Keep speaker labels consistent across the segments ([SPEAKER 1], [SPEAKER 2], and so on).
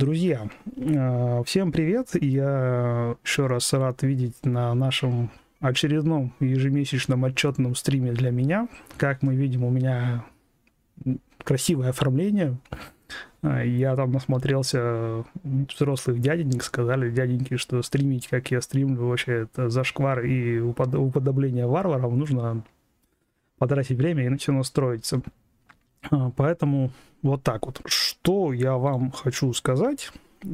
[SPEAKER 1] Друзья, э, всем привет! Я еще раз рад видеть на нашем очередном ежемесячном отчетном стриме для меня. Как мы видим, у меня красивое оформление. Э, я там насмотрелся взрослых дяденек, сказали дяденьки, что стримить, как я стримлю, вообще это зашквар и уподобление варварам. Нужно потратить время и на все настроиться. Э, поэтому вот так вот. Что я вам хочу сказать?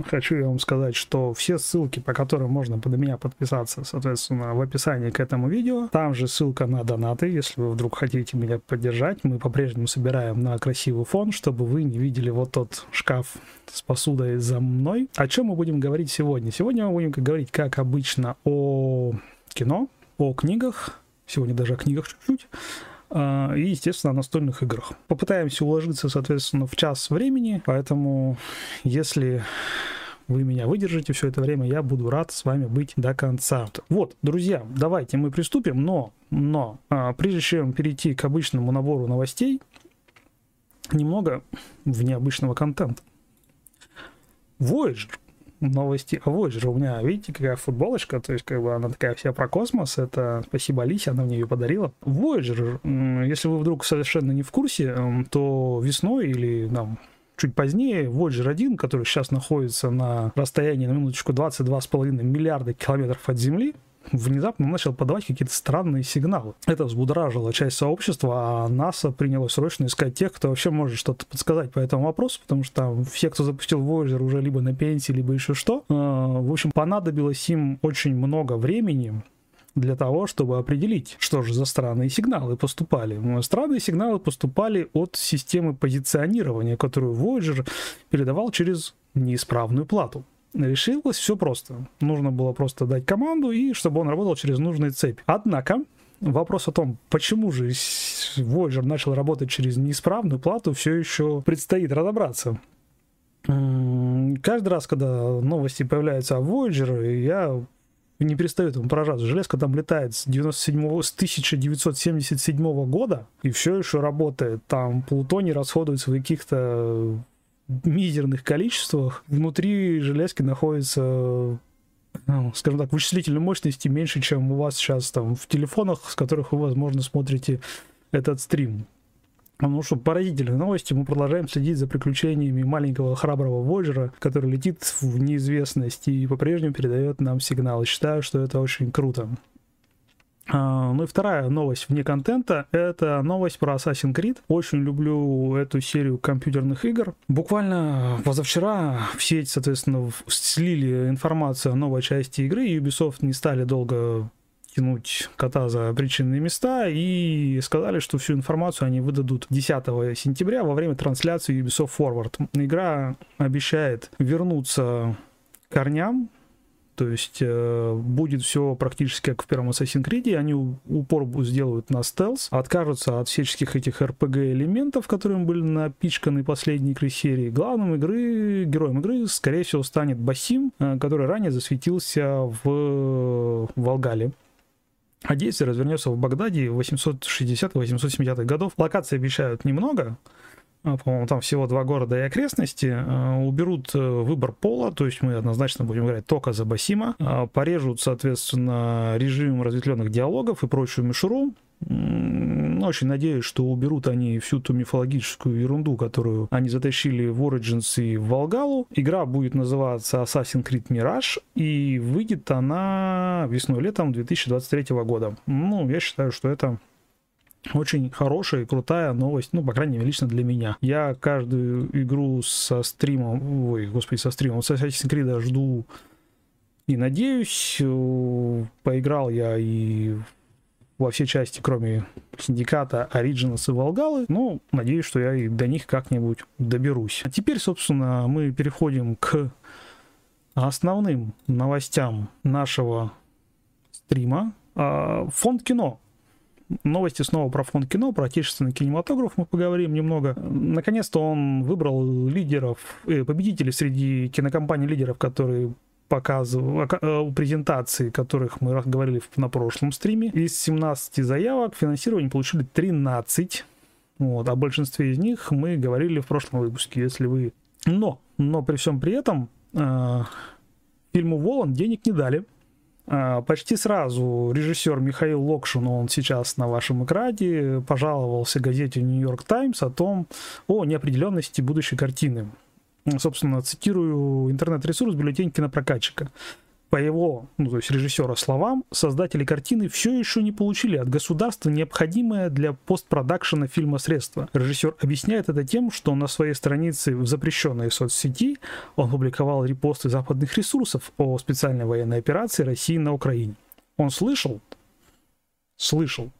[SPEAKER 1] Хочу я вам сказать, что все ссылки, по которым можно под меня подписаться, соответственно, в описании к этому видео. Там же ссылка на донаты, если вы вдруг хотите меня поддержать. Мы по-прежнему собираем на красивый фон, чтобы вы не видели вот тот шкаф с посудой за мной. О чем мы будем говорить сегодня? Сегодня мы будем говорить, как обычно, о кино, о книгах. Сегодня даже о книгах чуть-чуть а, и, естественно, о настольных играх. Попытаемся уложиться, соответственно, в час времени, поэтому если вы меня выдержите все это время, я буду рад с вами быть до конца. Вот, друзья, давайте мы приступим, но, но, а, прежде чем перейти к обычному набору новостей, немного в необычного контента. Voyager новости о Voyager. У меня, видите, какая футболочка, то есть как бы она такая вся про космос. Это спасибо Алисе, она мне ее подарила. Voyager, если вы вдруг совершенно не в курсе, то весной или нам чуть позднее Voyager 1, который сейчас находится на расстоянии на минуточку 22,5 миллиарда километров от Земли, внезапно начал подавать какие-то странные сигналы. Это взбудоражило часть сообщества, а НАСА приняло срочно искать тех, кто вообще может что-то подсказать по этому вопросу, потому что там все, кто запустил Voyager, уже либо на пенсии, либо еще что. А, в общем, понадобилось им очень много времени, для того, чтобы определить, что же за странные сигналы поступали. Странные сигналы поступали от системы позиционирования, которую Voyager передавал через неисправную плату решилось все просто. Нужно было просто дать команду, и чтобы он работал через нужные цепи. Однако, Вопрос о том, почему же Voyager начал работать через неисправную плату, все еще предстоит разобраться. Каждый раз, когда новости появляются о Voyager, я не перестаю этому поражаться. Железка там летает с, 97, с 1977 года и все еще работает. Там плутоний расходуется в каких-то мизерных количествах. Внутри железки находится ну, скажем так, вычислительной мощности меньше, чем у вас сейчас там в телефонах, с которых вы, возможно, смотрите этот стрим. Ну что, поразительные новости. Мы продолжаем следить за приключениями маленького храброго Воджера, который летит в неизвестность и по-прежнему передает нам сигналы. Считаю, что это очень круто. А, ну и вторая новость вне контента — это новость про Assassin's Creed. Очень люблю эту серию компьютерных игр. Буквально позавчера в сеть, соответственно, слили информацию о новой части игры, и Ubisoft не стали долго тянуть кота за причинные места и сказали, что всю информацию они выдадут 10 сентября во время трансляции Ubisoft Forward. Игра обещает вернуться корням то есть э, будет все практически как в первом Assassin's Creed, они упор сделают на стелс, откажутся от всяческих этих RPG элементов, которые были напичканы последней игры серии. Главным игры, героем игры, скорее всего, станет Басим, э, который ранее засветился в Волгале. А действие развернется в Багдаде 860-870-х годов. Локации обещают немного, по-моему, там всего два города и окрестности, а, уберут э, выбор пола, то есть мы однозначно будем играть только за Басима, а, порежут, соответственно, режим разветвленных диалогов и прочую мишуру, очень надеюсь, что уберут они всю ту мифологическую ерунду, которую они затащили в Origins и в Волгалу. Игра будет называться Assassin's Creed Mirage, и выйдет она весной-летом 2023 года. Ну, я считаю, что это очень хорошая и крутая новость, ну, по крайней мере, лично для меня. Я каждую игру со стримом, ой, господи, со стримом, с Assassin's Creed жду и надеюсь. Поиграл я и во все части, кроме Синдиката, Origins и Волгалы. Ну, надеюсь, что я и до них как-нибудь доберусь. А теперь, собственно, мы переходим к основным новостям нашего стрима. А, фонд кино Новости снова про фонд кино, про отечественный кинематограф мы поговорим немного. Наконец-то он выбрал лидеров, э, победителей среди кинокомпаний лидеров, которые показывал, э, презентации, которых мы говорили на прошлом стриме. Из 17 заявок финансирование получили 13. Вот, о большинстве из них мы говорили в прошлом выпуске. Если вы Но, но при всем при этом э, фильму Волан денег не дали. Э, почти сразу режиссер Михаил Локшин, он сейчас на вашем экране, пожаловался газете Нью-Йорк Таймс о том, о неопределенности будущей картины. Собственно, цитирую интернет-ресурс «Бюллетень кинопрокатчика» по его, ну, то есть режиссера словам, создатели картины все еще не получили от государства необходимое для постпродакшена фильма средства. Режиссер объясняет это тем, что на своей странице в запрещенной соцсети он публиковал репосты западных ресурсов о специальной военной операции России на Украине. Он слышал, слышал,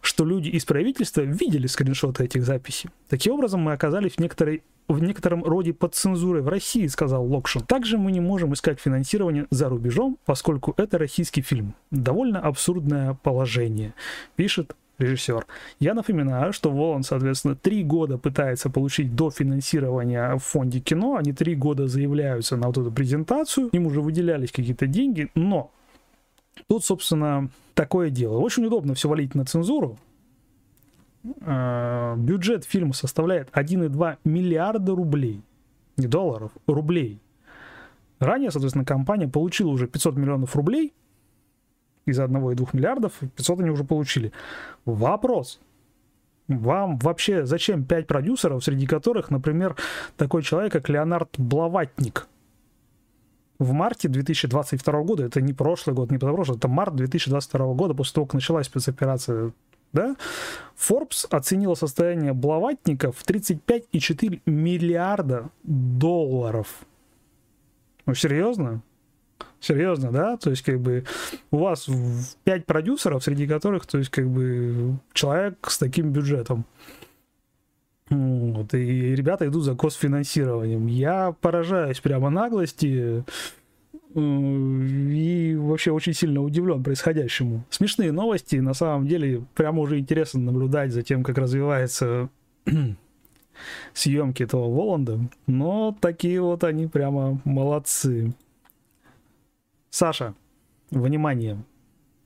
[SPEAKER 1] что люди из правительства видели скриншоты этих записей. Таким образом, мы оказались в некоторой в некотором роде под цензурой в России, сказал Локшин. Также мы не можем искать финансирование за рубежом, поскольку это российский фильм. Довольно абсурдное положение, пишет режиссер. Я напоминаю, что Волан, соответственно, три года пытается получить дофинансирование в фонде кино, они три года заявляются на вот эту презентацию, им уже выделялись какие-то деньги, но тут, собственно, такое дело. Очень удобно все валить на цензуру, э, бюджет фильма составляет 1,2 миллиарда рублей. Не долларов, рублей. Ранее, соответственно, компания получила уже 500 миллионов рублей из 1,2 миллиардов, 500 они уже получили. Вопрос. Вам вообще зачем 5 продюсеров, среди которых, например, такой человек, как Леонард Блаватник? В марте 2022 года, это не прошлый год, не позапрошлый, это март 2022 года, после того, как началась спецоперация да, Forbes оценила состояние блаватников в 35,4 миллиарда долларов. Ну, серьезно? Серьезно, да? То есть, как бы, у вас 5 продюсеров, среди которых, то есть, как бы, человек с таким бюджетом. Вот, и ребята идут за госфинансированием. Я поражаюсь прямо наглости и вообще очень сильно удивлен происходящему. Смешные новости, на самом деле, прямо уже интересно наблюдать за тем, как развивается съемки этого Воланда, но такие вот они прямо молодцы. Саша, внимание,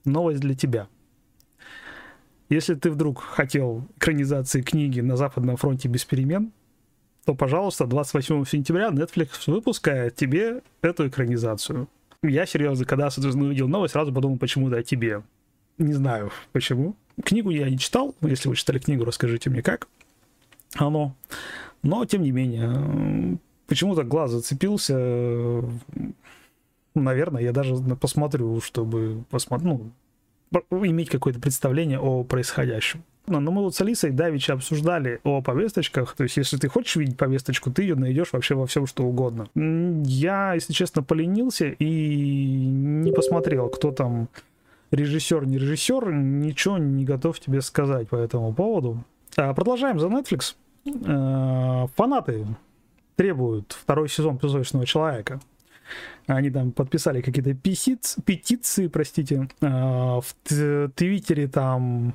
[SPEAKER 1] новость для тебя. Если ты вдруг хотел экранизации книги «На Западном фронте без перемен», то, пожалуйста, 28 сентября Netflix выпускает тебе эту экранизацию. Я серьезно, когда, увидел новость, сразу подумал, почему-то о тебе. Не знаю, почему. Книгу я не читал. Если вы читали книгу, расскажите мне, как оно. Но, тем не менее, почему-то глаз зацепился. Наверное, я даже посмотрю, чтобы посмотреть, ну, иметь какое-то представление о происходящем но мы вот с Алисой Давича обсуждали о повесточках. То есть, если ты хочешь видеть повесточку, ты ее найдешь вообще во всем, что угодно. Я, если честно, поленился и не посмотрел, кто там режиссер, не режиссер, ничего не готов тебе сказать по этому поводу. А, продолжаем за Netflix. А, фанаты требуют второй сезон «Песочного человека». Они там подписали какие-то петиции, петиции, простите. А, в Твиттере там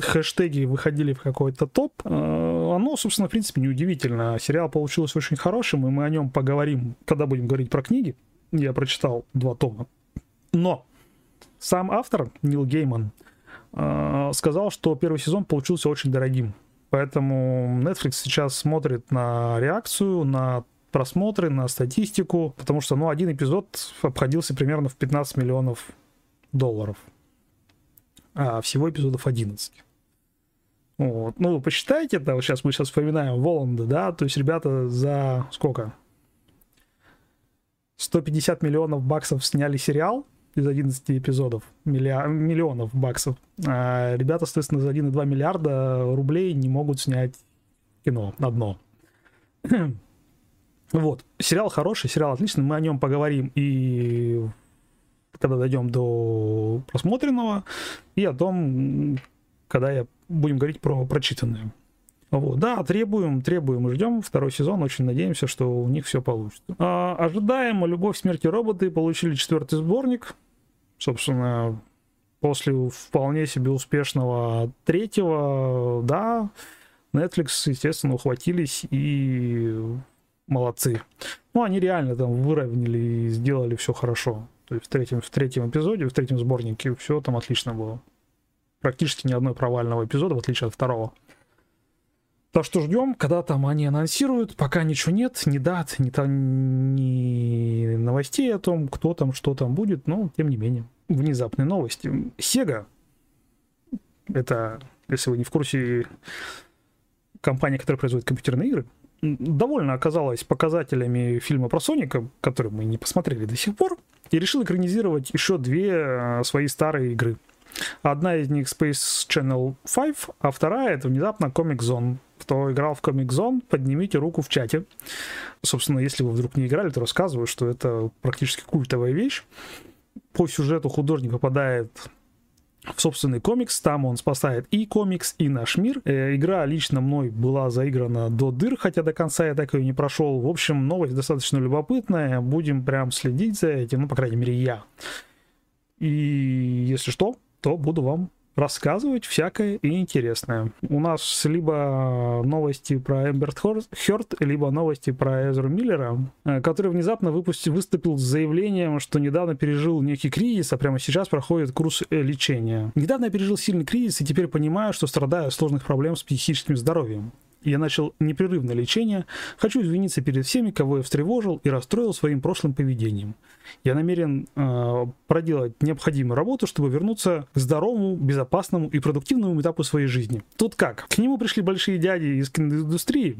[SPEAKER 1] хэштеги выходили в какой-то топ, э, оно, собственно, в принципе, неудивительно. Сериал получился очень хорошим, и мы о нем поговорим, когда будем говорить про книги. Я прочитал два тома. Но сам автор, Нил Гейман, э, сказал, что первый сезон получился очень дорогим. Поэтому Netflix сейчас смотрит на реакцию, на просмотры, на статистику, потому что, ну, один эпизод обходился примерно в 15 миллионов долларов а всего эпизодов 11. Вот. Ну, посчитайте это, вот сейчас мы сейчас вспоминаем Воланда, да, то есть ребята за сколько? 150 миллионов баксов сняли сериал из 11 эпизодов, миллиар... миллионов баксов. А ребята, соответственно, за 1,2 миллиарда рублей не могут снять кино одно. Вот. Сериал хороший, сериал отличный, мы о нем поговорим и когда дойдем до просмотренного, и о том, когда я будем говорить про прочитанное. Вот. Да, требуем, требуем ждем второй сезон. Очень надеемся, что у них все получится. А, ожидаемо «Любовь, смерти роботы» получили четвертый сборник. Собственно, после вполне себе успешного третьего, да, Netflix, естественно, ухватились и молодцы. Ну, они реально там выровняли и сделали все хорошо. То есть в третьем, в третьем эпизоде, в третьем сборнике все там отлично было. Практически ни одной провального эпизода, в отличие от второго. Так что ждем, когда там они анонсируют. Пока ничего нет, ни дат, ни, там, ни новостей о том, кто там, что там будет, но тем не менее. Внезапные новости. Sega, это, если вы не в курсе, компания, которая производит компьютерные игры, довольно оказалась показателями фильма про Соника, который мы не посмотрели до сих пор, и решил экранизировать еще две э, свои старые игры. Одна из них Space Channel 5, а вторая это внезапно Comic Zone. Кто играл в Comic Zone, поднимите руку в чате. Собственно, если вы вдруг не играли, то рассказываю, что это практически культовая вещь. По сюжету художник попадает в собственный комикс, там он спасает и комикс, и наш мир. Э, игра лично мной была заиграна до дыр, хотя до конца я так ее не прошел. В общем, новость достаточно любопытная, будем прям следить за этим, ну, по крайней мере, я. И если что, то буду вам рассказывать всякое и интересное. У нас либо новости про Эмберт Хёрд, либо новости про Эзру Миллера, э, который внезапно выпустил, выступил с заявлением, что недавно пережил некий кризис, а прямо сейчас проходит курс э, лечения. Недавно я пережил сильный кризис и теперь понимаю, что страдаю от сложных проблем с психическим здоровьем. Я начал непрерывное лечение. Хочу извиниться перед всеми, кого я встревожил и расстроил своим прошлым поведением. Я намерен э, проделать необходимую работу, чтобы вернуться к здоровому, безопасному и продуктивному этапу своей жизни. Тут как? К нему пришли большие дяди из киноиндустрии,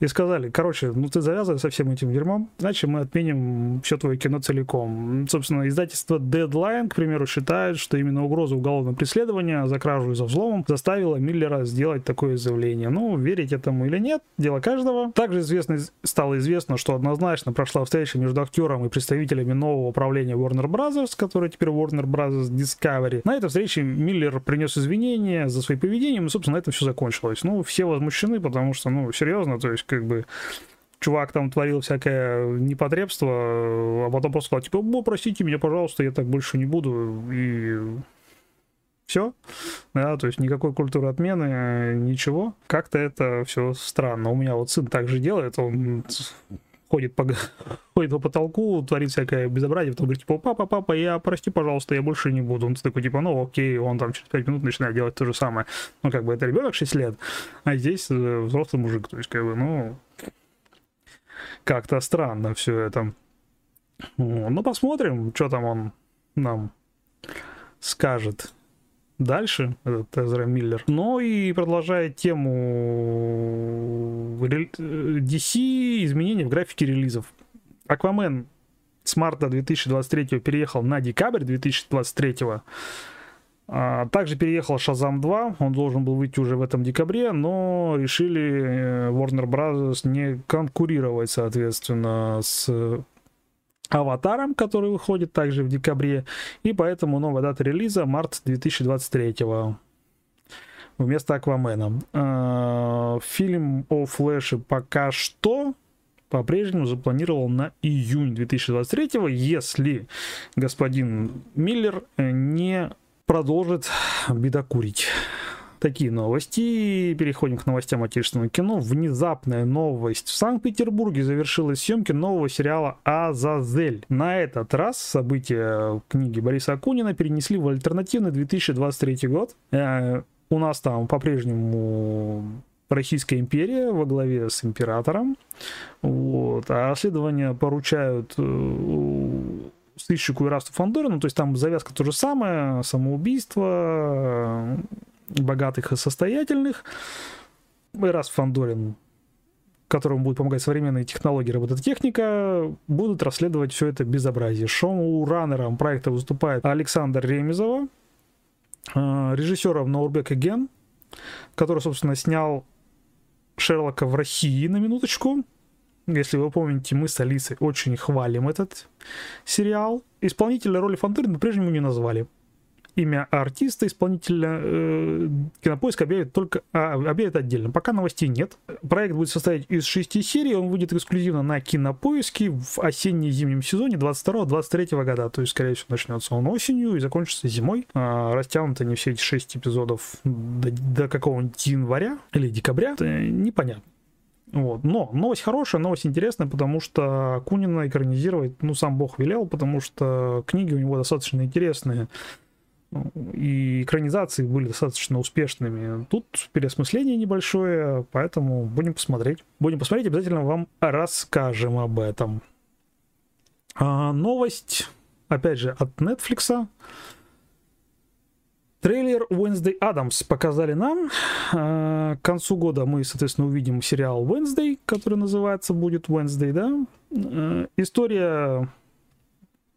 [SPEAKER 1] и сказали, короче, ну ты завязывай со всем этим дерьмом, иначе мы отменим все твое кино целиком. Собственно, издательство Deadline, к примеру, считает, что именно угроза уголовного преследования за кражу и за взломом заставила Миллера сделать такое заявление. Ну, верить этому или нет, дело каждого. Также известно, стало известно, что однозначно прошла встреча между актером и представителями нового управления Warner Brothers, который теперь Warner Brothers Discovery. На этой встрече Миллер принес извинения за свои поведения, и, собственно, на этом все закончилось. Ну, все возмущены, потому что, ну, серьезно, то есть, как бы, чувак там творил всякое непотребство, а потом просто сказал, типа, ну, простите меня, пожалуйста, я так больше не буду, и все, да, то есть никакой культуры отмены, ничего. Как-то это все странно. У меня вот сын так же делает, он ходит по, ходит по потолку, творит всякое безобразие, потом говорит, типа, папа, папа, я, прости, пожалуйста, я больше не буду. Он такой, типа, ну, окей, он там через 5 минут начинает делать то же самое. Ну, как бы, это ребенок 6 лет, а здесь э, взрослый мужик, то есть, как бы, ну, как-то странно все это. Ну, посмотрим, что там он нам скажет дальше, этот Эзра Миллер. Но и продолжает тему DC, изменений в графике релизов. Аквамен с марта 2023 переехал на декабрь 2023. А, также переехал Шазам 2, он должен был выйти уже в этом декабре, но решили э, Warner Bros. не конкурировать, соответственно, с Аватаром, который выходит также в декабре, и поэтому новая дата релиза март 2023 вместо Аквамена. А, фильм о Флэше пока что по-прежнему запланировал на июнь 2023, если господин Миллер не продолжит бедокурить такие новости. Переходим к новостям отечественного кино. Внезапная новость. В Санкт-Петербурге завершилась съемки нового сериала «Азазель». На этот раз события книги Бориса Акунина перенесли в альтернативный 2023 год. Э, у нас там по-прежнему Российская империя во главе с императором. Вот. А расследования поручают э, сыщику Ирасту Фандорину, то есть там завязка то же самое, самоубийство, богатых и состоятельных. И раз Фандорин, которому будет помогать современные технологии робототехника, будут расследовать все это безобразие. Шоу-раннером проекта выступает Александр Ремезова, э, режиссером Наурбек Ген, который, собственно, снял Шерлока в России на минуточку. Если вы помните, мы с Алисой очень хвалим этот сериал. Исполнителя роли Фандорина по-прежнему не назвали имя артиста, исполнителя э, Кинопоиск объявит только а, объявит отдельно. Пока новостей нет. Проект будет состоять из шести серий, он выйдет эксклюзивно на Кинопоиске в осенне-зимнем сезоне 22-23 года. То есть, скорее всего, начнется он осенью и закончится зимой. А, растянуты не все эти шесть эпизодов до, до какого-нибудь января или декабря. Это непонятно. Вот. Но новость хорошая, новость интересная, потому что Кунина экранизировать, ну, сам Бог велел, потому что книги у него достаточно интересные и экранизации были достаточно успешными. Тут переосмысление небольшое, поэтому будем посмотреть. Будем посмотреть, обязательно вам расскажем об этом. А, новость, опять же, от Netflix. Трейлер Wednesday Adams показали нам. А, к концу года мы, соответственно, увидим сериал Wednesday, который называется будет Wednesday, да? А, история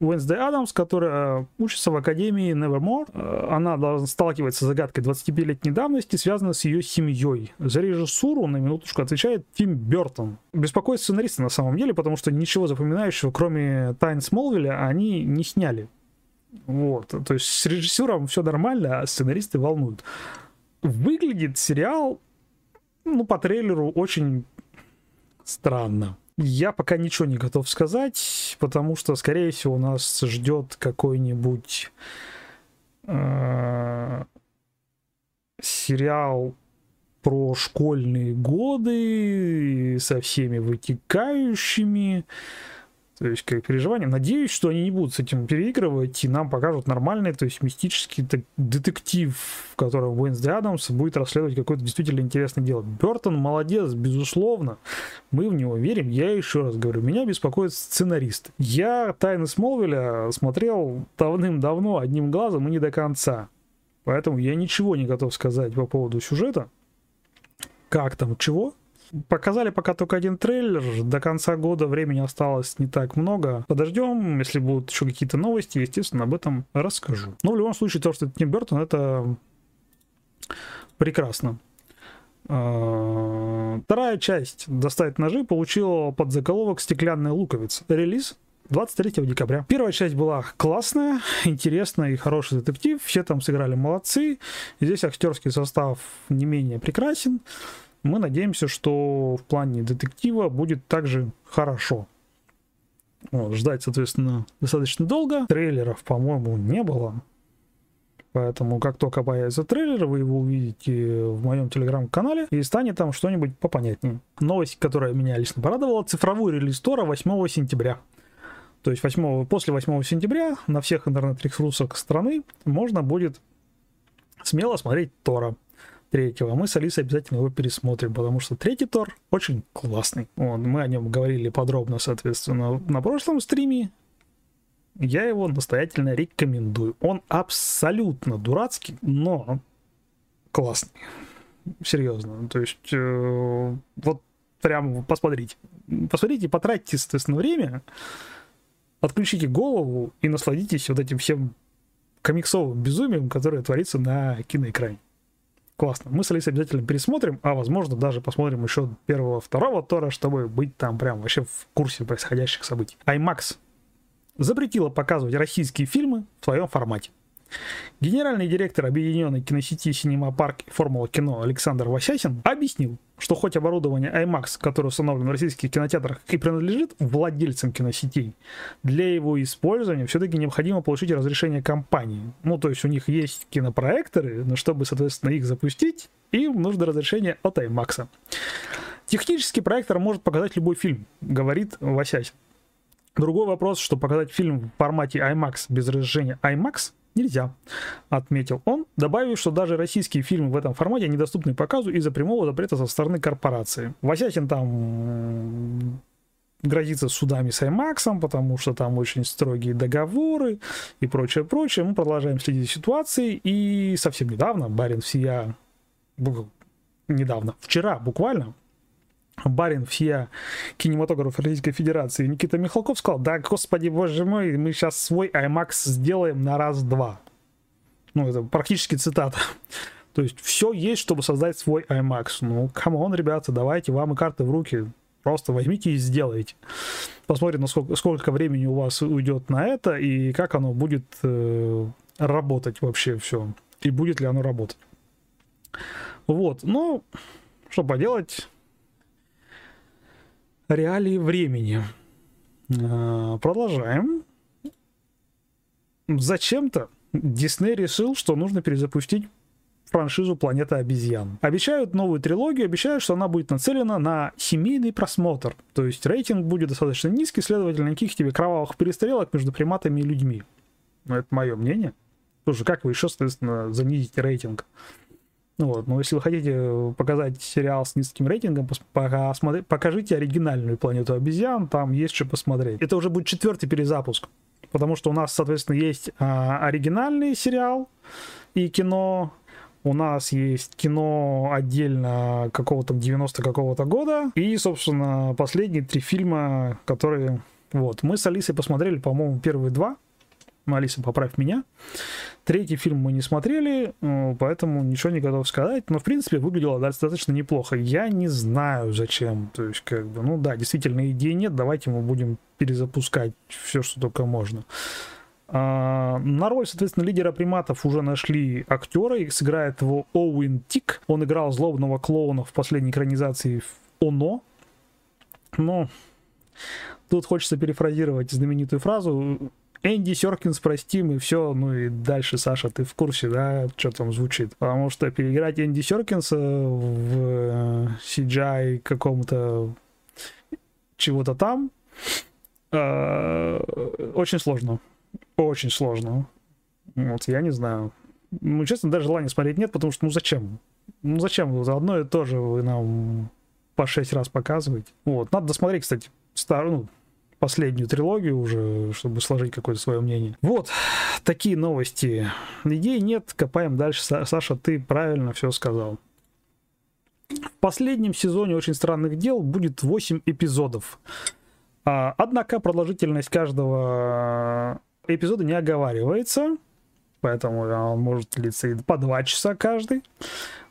[SPEAKER 1] Wednesday Адамс, которая учится в Академии Nevermore. Э, она сталкивается с загадкой 25-летней давности, связанной с ее семьей. За режиссуру, на минуточку, отвечает Тим Бертон. Беспокоит сценариста на самом деле, потому что ничего запоминающего, кроме Тайн Смолвиля, они не сняли. Вот. То есть с режиссером все нормально, а сценаристы волнуют. Выглядит сериал, ну, по трейлеру очень странно. Я пока ничего не готов сказать, потому что, скорее всего, нас ждет какой-нибудь э, сериал про школьные годы со всеми вытекающими. То есть, как переживание. Надеюсь, что они не будут с этим переигрывать и нам покажут нормальный, то есть мистический так, детектив, в котором Уэнсди Адамс будет расследовать какое-то действительно интересное дело. Бертон молодец, безусловно. Мы в него верим. Я еще раз говорю, меня беспокоит сценарист. Я «Тайны Смолвиля» смотрел давным-давно одним глазом и не до конца. Поэтому я ничего не готов сказать по поводу сюжета. Как там, чего? Показали пока только один трейлер. До конца года времени осталось не так много. Подождем. Если будут еще какие-то новости, естественно, об этом расскажу. Но в любом случае, то, что это Тим Бертон, это прекрасно. А, вторая часть «Достать ножи» получила под заголовок «Стеклянная луковица». Релиз 23 декабря. Первая часть была классная, интересная и хороший детектив. Все там сыграли молодцы. Здесь актерский состав не менее прекрасен мы надеемся, что в плане детектива будет также хорошо. Вот, ждать, соответственно, достаточно долго. Трейлеров, по-моему, не было. Поэтому, как только появится трейлер, вы его увидите в моем телеграм-канале и станет там что-нибудь попонятнее. Новость, которая меня лично порадовала, цифровой релиз Тора 8 сентября. То есть 8, после 8 сентября на всех интернет-ресурсах страны можно будет смело смотреть Тора третьего, мы с Алисой обязательно его пересмотрим, потому что третий Тор очень классный. Вот, мы о нем говорили подробно, соответственно, на прошлом стриме. Я его настоятельно рекомендую. Он абсолютно дурацкий, но классный. Серьезно. То есть, э, вот прям посмотрите. Посмотрите, потратьте, соответственно, время, отключите голову и насладитесь вот этим всем комиксовым безумием, которое творится на киноэкране классно. Мы с Алисой обязательно пересмотрим, а возможно даже посмотрим еще первого, второго Тора, чтобы быть там прям вообще в курсе происходящих событий. IMAX запретила показывать российские фильмы в своем формате. Генеральный директор объединенной киносети Синема Парк и Формула кино Александр Васясин объяснил, что хоть оборудование IMAX, которое установлено в российских кинотеатрах и принадлежит владельцам киносетей, для его использования все-таки необходимо получить разрешение компании. Ну, то есть у них есть кинопроекторы, но чтобы, соответственно, их запустить, им нужно разрешение от IMAX. Технический проектор может показать любой фильм, говорит Васясин. Другой вопрос, что показать фильм в формате IMAX без разрешения IMAX нельзя, отметил он, добавив, что даже российские фильмы в этом формате недоступны показу из-за прямого запрета со стороны корпорации. Васятин там грозится судами с IMAX, потому что там очень строгие договоры и прочее, прочее. Мы продолжаем следить за ситуацией, и совсем недавно Барин Сия, недавно, вчера буквально, барин всея кинематограф Российской Федерации Никита Михалков сказал, да, господи, боже мой, мы сейчас свой IMAX сделаем на раз-два. Ну, это практически цитата. То есть все есть, чтобы создать свой IMAX. Ну, come on, ребята, давайте вам и карты в руки. Просто возьмите и сделайте. Посмотрим, насколько, сколько времени у вас уйдет на это и как оно будет э, работать вообще все. И будет ли оно работать. Вот, ну, что поделать реалии времени. А, продолжаем. Зачем-то Дисней решил, что нужно перезапустить франшизу «Планета обезьян». Обещают новую трилогию, обещают, что она будет нацелена на семейный просмотр. То есть рейтинг будет достаточно низкий, следовательно, никаких тебе кровавых перестрелок между приматами и людьми. Но это мое мнение. Слушай, как вы еще, соответственно, занизите рейтинг? Ну вот, но если вы хотите показать сериал с низким рейтингом, покажите оригинальную планету обезьян, там есть что посмотреть. Это уже будет четвертый перезапуск, потому что у нас, соответственно, есть а, оригинальный сериал и кино, у нас есть кино отдельно какого-то 90 какого-то года. И, собственно, последние три фильма, которые... Вот, мы с Алисой посмотрели, по-моему, первые два. Алиса, поправь меня. Третий фильм мы не смотрели, э, поэтому ничего не готов сказать. Но, в принципе, выглядело достаточно неплохо. Я не знаю, зачем. То есть, как бы, ну да, действительно, идеи нет. Давайте мы будем перезапускать все, что только можно. А, на роль, соответственно, лидера приматов уже нашли актера, и сыграет его Оуэн Тик. Он играл злобного клоуна в последней экранизации «Оно». Но тут хочется перефразировать знаменитую фразу Энди Серкинс, простим, и все. Ну и дальше, Саша, ты в курсе, да, что там звучит. Потому что переиграть Энди Серкинса в CGI каком-то чего-то там э, очень сложно. Очень сложно. Вот, я не знаю. Ну, честно, даже желания смотреть нет, потому что, ну, зачем? Ну, зачем вы одно и то же вы нам по шесть раз показываете? Вот, надо досмотреть, кстати, старую, ну, последнюю трилогию уже, чтобы сложить какое-то свое мнение. Вот, такие новости. Идей нет, копаем дальше. Саша, ты правильно все сказал. В последнем сезоне «Очень странных дел» будет 8 эпизодов. А, однако продолжительность каждого эпизода не оговаривается, поэтому он может длиться и по два часа каждый.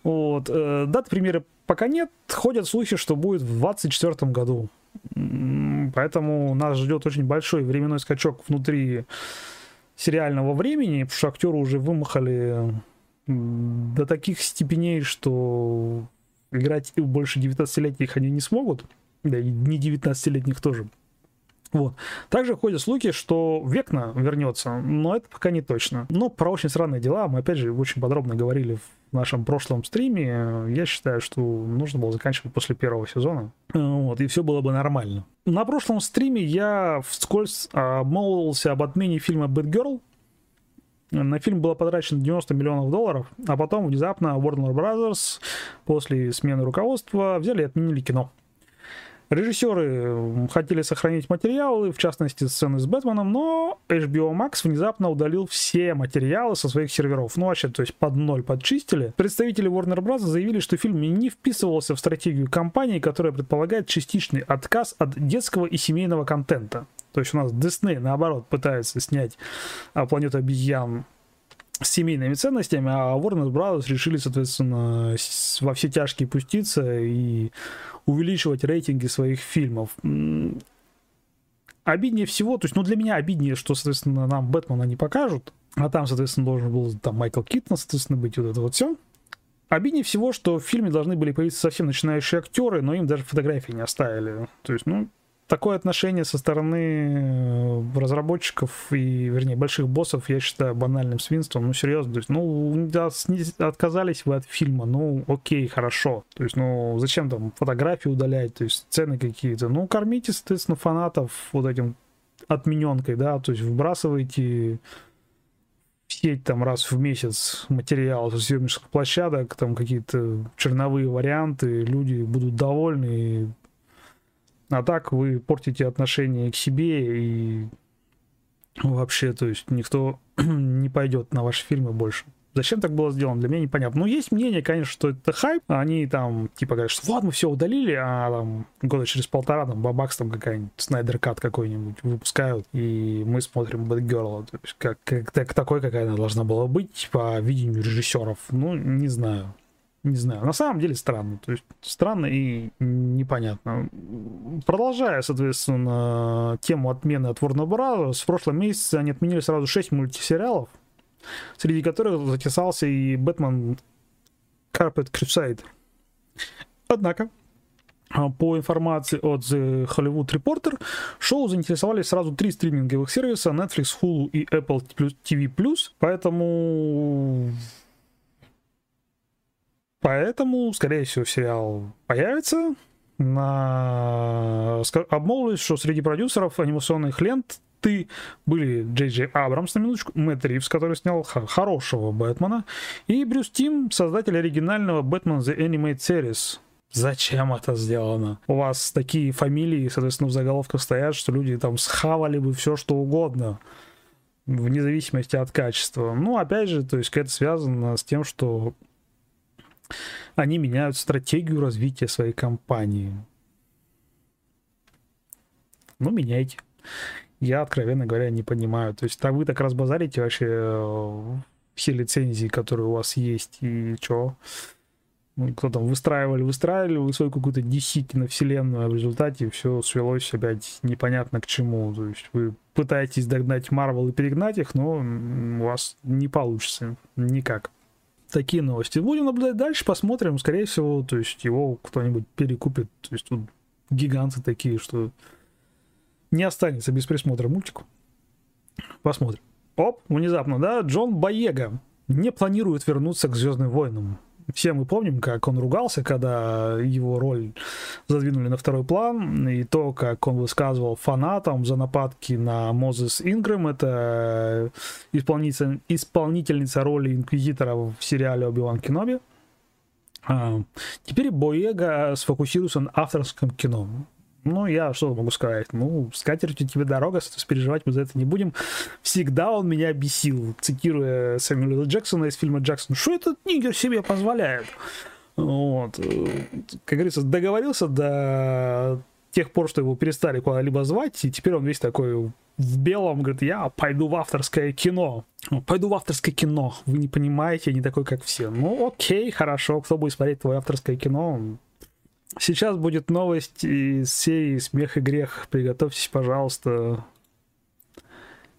[SPEAKER 1] Вот. Э, даты премьеры пока нет, ходят слухи, что будет в 2024 году. Поэтому нас ждет очень большой временной скачок внутри сериального времени, потому что актеры уже вымахали до таких степеней, что играть больше 19-летних они не смогут, да и не 19-летних тоже. Вот. Также ходят слухи, что Векна вернется, но это пока не точно. Но про очень странные дела мы, опять же, очень подробно говорили в нашем прошлом стриме. Я считаю, что нужно было заканчивать после первого сезона. Вот, и все было бы нормально. На прошлом стриме я вскользь обмолвился об отмене фильма «Бэтгерл», на фильм было потрачено 90 миллионов долларов, а потом внезапно Warner Brothers после смены руководства взяли и отменили кино. Режиссеры хотели сохранить материалы, в частности сцены с Бэтменом, но HBO Max внезапно удалил все материалы со своих серверов. Ну вообще, то есть под ноль подчистили. Представители Warner Bros. заявили, что фильм не вписывался в стратегию компании, которая предполагает частичный отказ от детского и семейного контента. То есть у нас Disney, наоборот, пытается снять а, «Планету обезьян» семейными ценностями, а Warner Bros. решили, соответственно, во все тяжкие пуститься и увеличивать рейтинги своих фильмов. Обиднее всего, то есть, ну, для меня обиднее, что, соответственно, нам Бэтмена не покажут, а там, соответственно, должен был там Майкл Киттон, соответственно, быть вот это вот все. Обиднее всего, что в фильме должны были появиться совсем начинающие актеры, но им даже фотографии не оставили. То есть, ну, такое отношение со стороны э, разработчиков и, вернее, больших боссов, я считаю, банальным свинством. Ну, серьезно, то есть, ну, отказались вы от фильма, ну, окей, хорошо. То есть, ну, зачем там фотографии удалять, то есть, сцены какие-то. Ну, кормите, соответственно, фанатов вот этим отмененкой, да, то есть, выбрасывайте в сеть там раз в месяц материал со съемочных площадок, там какие-то черновые варианты, люди будут довольны, а так вы портите отношение к себе и вообще, то есть никто не пойдет на ваши фильмы больше. Зачем так было сделано, для меня непонятно. Ну, есть мнение, конечно, что это хайп. Они там, типа, говорят, что вот, мы все удалили, а там года через полтора там бабакс там какая-нибудь Снайдер Кат какой-нибудь выпускают, и мы смотрим Бэтгерла. То есть как, как, как такой, какая она должна была быть по видению режиссеров. Ну, не знаю не знаю, на самом деле странно. То есть странно и непонятно. Продолжая, соответственно, тему отмены от Warner Bros., в прошлом месяце они отменили сразу 6 мультисериалов, среди которых затесался и Бэтмен Carpet Crusade. Однако, по информации от The Hollywood Reporter, шоу заинтересовали сразу три стриминговых сервиса Netflix, Hulu и Apple TV+, поэтому Поэтому, скорее всего, сериал появится. На... Обмолвились, что среди продюсеров анимационных лент ты. Были Джей Джей Абрамс, на минуточку, Мэтт Ривз, который снял хорошего Бэтмена, и Брюс Тим, создатель оригинального Бэтмен The Animated Series. Зачем это сделано? У вас такие фамилии, соответственно, в заголовках стоят, что люди там схавали бы все, что угодно, вне зависимости от качества. Ну, опять же, то есть это связано с тем, что они меняют стратегию развития своей компании. Ну, меняйте. Я, откровенно говоря, не понимаю. То есть, а вы так разбазарите вообще э, все лицензии, которые у вас есть, и что? Ну, кто там выстраивали, выстраивали вы свою какую-то DC вселенную, а в результате все свелось опять непонятно к чему. То есть вы пытаетесь догнать Марвел и перегнать их, но у вас не получится никак. Такие новости. Будем наблюдать дальше, посмотрим. Скорее всего, то есть его кто-нибудь перекупит. То есть тут гиганты такие, что не останется без присмотра мультику. Посмотрим. Оп, внезапно, да, Джон Боега не планирует вернуться к Звездным войнам. Все мы помним, как он ругался, когда его роль задвинули на второй план, и то, как он высказывал фанатам за нападки на Мозес Ингрэм, это исполнительница, исполнительница роли Инквизитора в сериале Оби-Ван Кеноби. А, теперь Боега сфокусируется на авторском кино. Ну, я что могу сказать? Ну, с катертью тебе дорога, переживать мы за это не будем. Всегда он меня бесил, цитируя Сэмюэла Джексона из фильма «Джексон». Что этот нигер себе позволяет? Вот. Как говорится, договорился до тех пор, что его перестали куда-либо звать, и теперь он весь такой в белом, говорит, я пойду в авторское кино. Пойду в авторское кино. Вы не понимаете, я не такой, как все. Ну, окей, хорошо, кто будет смотреть твое авторское кино, Сейчас будет новость из серии «Смех и грех». Приготовьтесь, пожалуйста.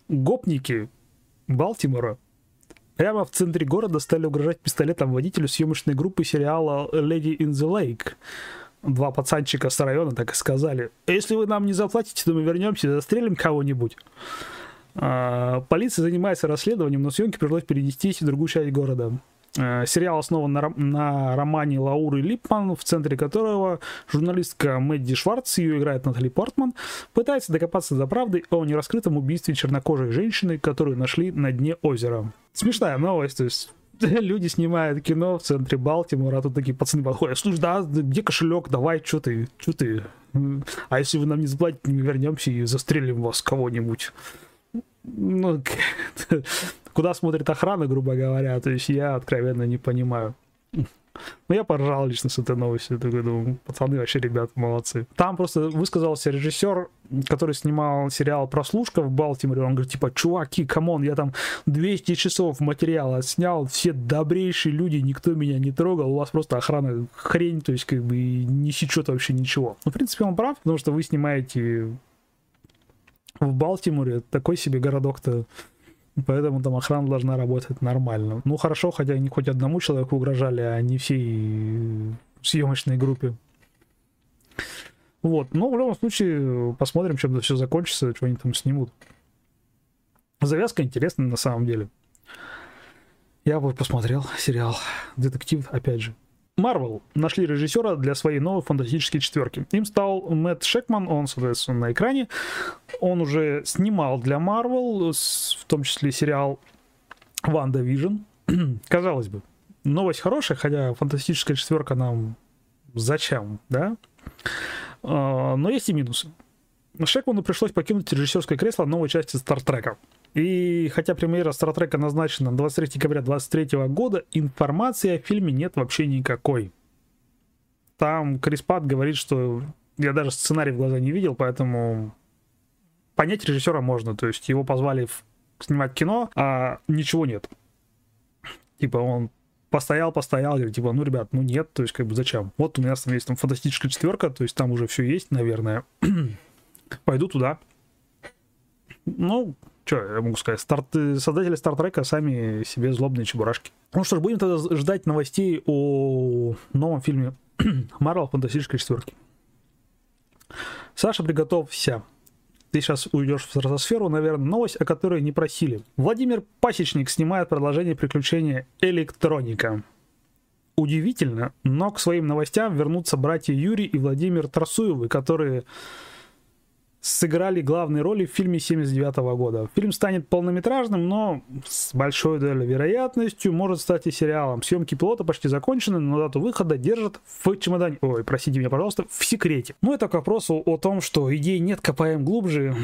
[SPEAKER 1] Гопники Балтимора прямо в центре города стали угрожать пистолетом водителю съемочной группы сериала «Lady in the Lake». Два пацанчика с района так и сказали. «Если вы нам не заплатите, то мы вернемся и застрелим кого-нибудь». А, полиция занимается расследованием, но съемки пришлось перенести в другую часть города. Э, сериал основан на, на романе Лауры Липман, в центре которого журналистка Мэдди Шварц, ее играет Натали Портман, пытается докопаться до правды о нераскрытом убийстве чернокожей женщины, которую нашли на дне озера. Смешная новость, то есть люди снимают кино в центре Балтимора, а тут такие пацаны подходят, слушай, да, где кошелек, давай, что ты, что ты, а если вы нам не заплатите, мы вернемся и застрелим вас кого-нибудь. Ну, куда смотрит охрана, грубо говоря, то есть я откровенно не понимаю. Ну, я поржал лично с этой новостью. Такой, думаю, пацаны вообще, ребята, молодцы. Там просто высказался режиссер, который снимал сериал «Прослушка» в Балтиморе. Он говорит, типа, чуваки, come on, я там 200 часов материала снял, все добрейшие люди, никто меня не трогал, у вас просто охрана хрень, то есть, как бы, не сечет вообще ничего. Ну, в принципе, он прав, потому что вы снимаете в Балтиморе такой себе городок-то Поэтому там охрана должна работать нормально. Ну хорошо, хотя они хоть одному человеку угрожали, а не всей съемочной группе. Вот, но в любом случае посмотрим, чем это все закончится, что они там снимут. Завязка интересная на самом деле. Я бы посмотрел сериал «Детектив», опять же. Марвел нашли режиссера для своей новой фантастической четверки. Им стал Мэтт Шекман, он, соответственно, на экране. Он уже снимал для Марвел, в том числе сериал WandaVision. Казалось бы, новость хорошая, хотя фантастическая четверка нам зачем, да? А, но есть и минусы. Шекману пришлось покинуть режиссерское кресло новой части Стартрека. И хотя премьера Стартрека назначена на 23 декабря 2023 года, информации о фильме нет вообще никакой. Там Крис Пайн говорит, что я даже сценарий в глаза не видел, поэтому понять режиссера можно. То есть его позвали снимать кино, а ничего нет. Типа он постоял, постоял, говорит, типа, ну, ребят, ну нет, то есть, как бы, зачем? Вот у меня там есть там фантастическая четверка, то есть там уже все есть, наверное. Пойду туда. Ну, что я могу сказать? Старт, создатели Стартрека сами себе злобные чебурашки. Ну что ж, будем тогда ждать новостей о новом фильме Марвел Фантастической четверки. Саша, приготовься. Ты сейчас уйдешь в стратосферу, наверное, новость, о которой не просили. Владимир Пасечник снимает продолжение приключения Электроника. Удивительно, но к своим новостям вернутся братья Юрий и Владимир Трасуевы, которые, сыграли главные роли в фильме 79 года. Фильм станет полнометражным, но с большой долей вероятностью может стать и сериалом. Съемки пилота почти закончены, но дату выхода держат в чемодане. Ой, простите меня, пожалуйста, в секрете. Ну, это к вопросу о том, что идей нет, копаем глубже.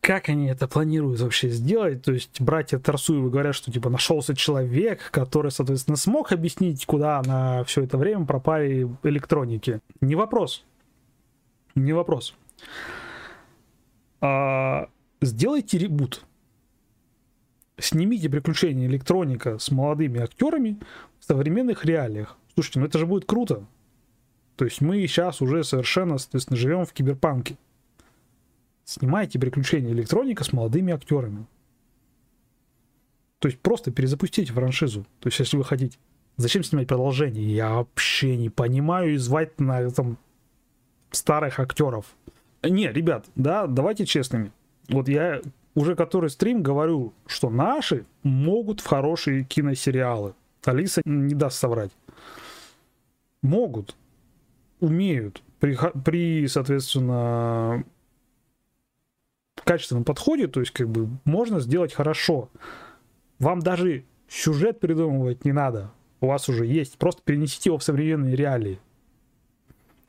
[SPEAKER 1] Как они это планируют вообще сделать? То есть братья Тарсуевы говорят, что типа нашелся человек, который, соответственно, смог объяснить, куда на все это время пропали электроники. Не вопрос. Не вопрос а, сделайте ребут. Снимите приключения электроника с молодыми актерами в современных реалиях. Слушайте, ну это же будет круто. То есть мы сейчас уже совершенно, соответственно, живем в киберпанке. Снимайте приключения электроника с молодыми актерами. То есть просто перезапустите франшизу. То есть если вы хотите. Зачем снимать продолжение? Я вообще не понимаю и звать на там старых актеров. Не, ребят, да, давайте честными. Вот я уже который стрим говорю, что наши могут в хорошие киносериалы. Алиса не даст соврать. Могут, умеют при, при соответственно, качественном подходе, то есть как бы можно сделать хорошо. Вам даже сюжет придумывать не надо. У вас уже есть. Просто перенесите его в современные реалии.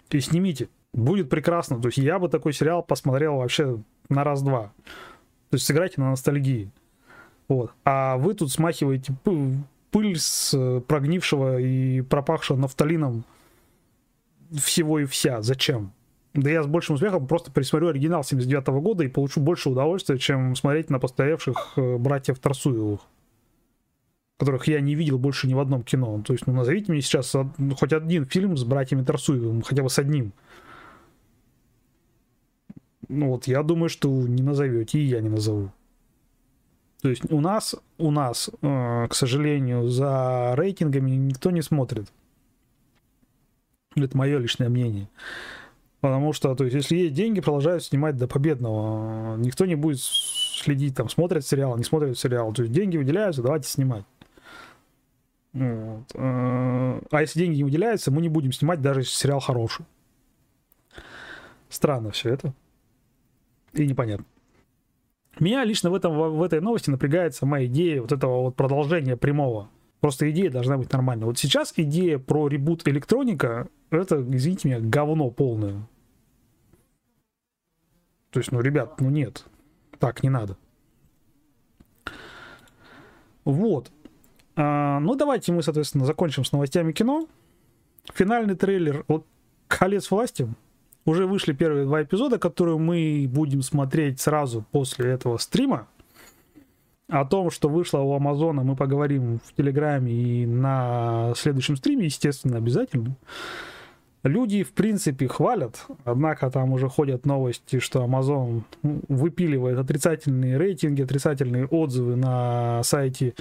[SPEAKER 1] И снимите будет прекрасно. То есть я бы такой сериал посмотрел вообще на раз-два. То есть сыграйте на ностальгии. Вот. А вы тут смахиваете пыль с э, прогнившего и пропахшего нафталином всего и вся. Зачем? Да я с большим успехом просто пересмотрю оригинал 79 -го года и получу больше удовольствия, чем смотреть на постаревших э, братьев Тарсуевых, которых я не видел больше ни в одном кино. То есть, ну, назовите мне сейчас хоть один фильм с братьями Тарсуевым, хотя бы с одним. Ну вот я думаю, что не назовете, и я не назову. То есть у нас, у нас, э, к сожалению, за рейтингами никто не смотрит. Это мое личное мнение. Потому что, то есть, если есть деньги, продолжают снимать до победного. Никто не будет следить, там, смотрят сериал, не смотрят сериал. То есть деньги выделяются, давайте снимать. Вот. Э, а если деньги не выделяются, мы не будем снимать, даже если сериал хороший. Странно все это и непонятно. Меня лично в, этом, в этой новости напрягает сама идея вот этого вот продолжения прямого. Просто идея должна быть нормальной. Вот сейчас идея про ребут электроника, это, извините меня, говно полное. То есть, ну, ребят, ну нет. Так не надо. Вот. А, ну, давайте мы, соответственно, закончим с новостями кино. Финальный трейлер вот, «Колец власти» Уже вышли первые два эпизода, которые мы будем смотреть сразу после этого стрима. О том, что вышло у Амазона, мы поговорим в Телеграме и на следующем стриме, естественно, обязательно. Люди, в принципе, хвалят, однако там уже ходят новости, что Amazon выпиливает отрицательные рейтинги, отрицательные отзывы на сайте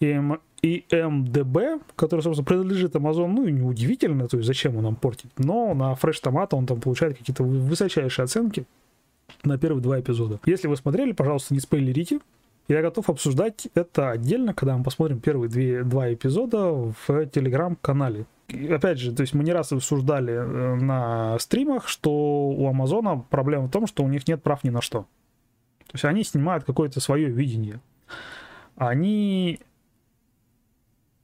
[SPEAKER 1] МДБ, который, собственно, принадлежит Amazon, ну и неудивительно, то есть зачем он нам портит. Но на Fresh Tomato он там получает какие-то высочайшие оценки на первые два эпизода. Если вы смотрели, пожалуйста, не спойлерите. Я готов обсуждать это отдельно, когда мы посмотрим первые две, два эпизода в телеграм-канале. Опять же, то есть мы не раз обсуждали э, на стримах, что у Амазона проблема в том, что у них нет прав ни на что. То есть они снимают какое-то свое видение. Они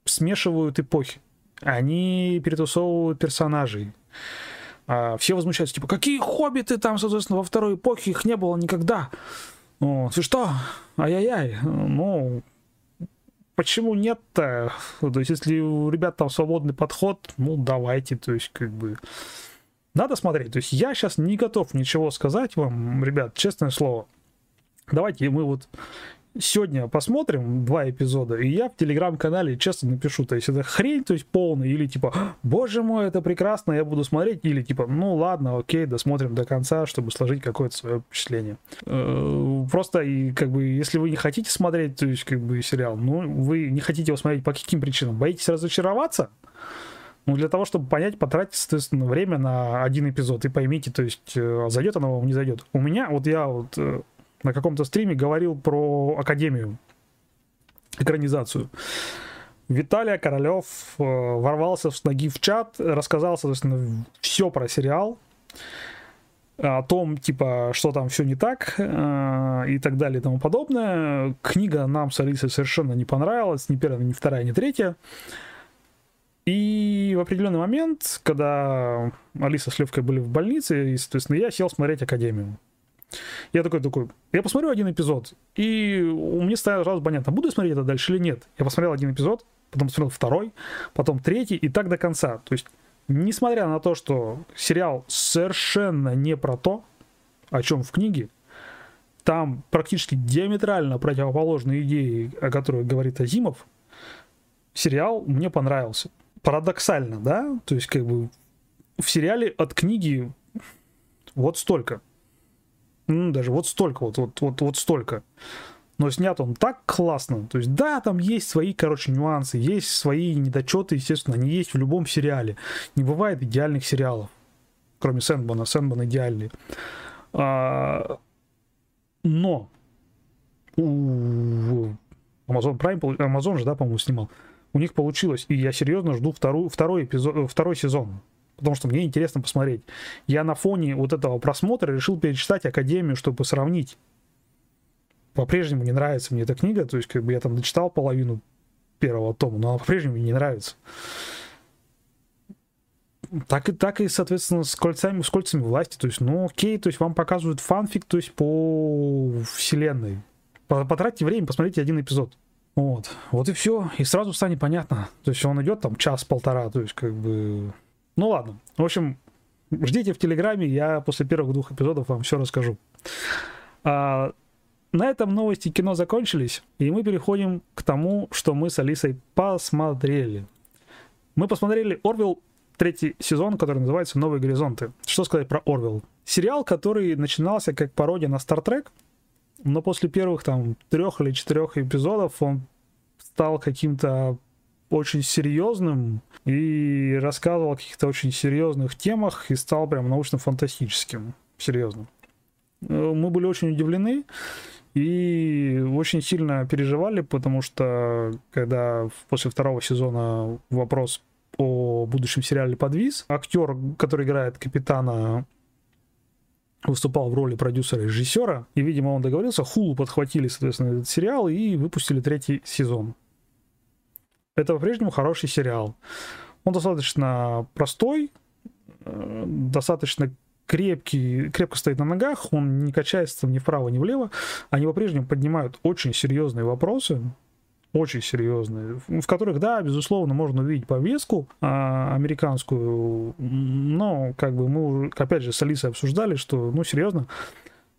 [SPEAKER 1] смешивают эпохи. Они перетусовывают персонажей. А все возмущаются, типа, какие хоббиты там, соответственно, во второй эпохе, их не было никогда. Ну, ты что? Ай-яй-яй. Ну, почему нет-то? То есть, если у ребят там свободный подход, ну, давайте, то есть, как бы... Надо смотреть. То есть, я сейчас не готов ничего сказать вам, ребят, честное слово. Давайте мы вот сегодня посмотрим два эпизода, и я в телеграм-канале честно напишу, то есть это хрень, то есть полная, или типа, боже мой, это прекрасно, я буду смотреть, или типа, ну ладно, окей, досмотрим до конца, чтобы сложить какое-то свое впечатление. Э, просто, и как бы, если вы не хотите смотреть, то есть как бы сериал, ну, вы не хотите его смотреть по каким причинам? Боитесь разочароваться? Ну, для того, чтобы понять, потратить, соответственно, время на один эпизод и поймите, то есть, э, зайдет оно вам, не зайдет. У меня, вот я вот э, на каком-то стриме говорил про Академию, экранизацию. Виталий Королев э, ворвался с ноги в чат, рассказал, соответственно, все про сериал. о том, типа, что там все не так э, и так далее и тому подобное. Книга нам с Алисой совершенно не понравилась, ни первая, ни вторая, ни третья. И в определенный момент, когда Алиса с Левкой были в больнице, и, соответственно, я сел смотреть Академию. Я такой, такой, я посмотрю один эпизод, и у меня стало сразу понятно, буду я смотреть это дальше или нет. Я посмотрел один эпизод, потом посмотрел второй, потом третий, и так до конца. То есть, несмотря на то, что сериал совершенно не про то, о чем в книге, там практически диаметрально противоположные идеи, о которых говорит Азимов, сериал мне понравился. Парадоксально, да? То есть, как бы, в сериале от книги вот столько – ну, даже вот столько, вот, вот, вот, вот столько. Но снят он так классно. То есть, да, там есть свои, короче, нюансы, есть свои недочеты, естественно, они есть в любом сериале. Не бывает идеальных сериалов, кроме Сэндбана. Сэндбан идеальный. А, но у Amazon Prime, Amazon же, да, по-моему, снимал. У них получилось, и я серьезно жду вторую, второй, эпизод, второй сезон потому что мне интересно посмотреть. Я на фоне вот этого просмотра решил перечитать Академию, чтобы сравнить. По-прежнему не нравится мне эта книга, то есть как бы я там дочитал половину первого тома, но она по-прежнему не нравится. Так и, так и, соответственно, с кольцами, с кольцами власти. То есть, ну окей, то есть вам показывают фанфик, то есть по вселенной. Потратьте время, посмотрите один эпизод. Вот. Вот и все. И сразу станет понятно. То есть он идет там час-полтора, то есть как бы ну ладно. В общем, ждите в Телеграме, я после первых двух эпизодов вам все расскажу. А, на этом новости кино закончились, и мы переходим к тому, что мы с Алисой посмотрели. Мы посмотрели Орвилл третий сезон, который называется «Новые горизонты». Что сказать про Орвилл? Сериал, который начинался как пародия на Стартрек, но после первых там трех или четырех эпизодов он стал каким-то очень серьезным и рассказывал о каких-то очень серьезных темах и стал прям научно-фантастическим. Серьезно. Э, мы были очень удивлены и очень сильно переживали, потому что когда после второго сезона вопрос о будущем сериале подвис, актер, который играет капитана выступал в роли продюсера и режиссера, и, видимо, он договорился, Хулу подхватили, соответственно, этот сериал и выпустили третий сезон это по-прежнему хороший сериал. Он достаточно простой, э, достаточно крепкий, крепко стоит на ногах, он не качается ни вправо, ни влево. Они по-прежнему поднимают очень серьезные вопросы, очень серьезные, в которых, да, безусловно, можно увидеть повестку а, американскую, но как бы мы, опять же, с Алисой обсуждали, что, ну, серьезно,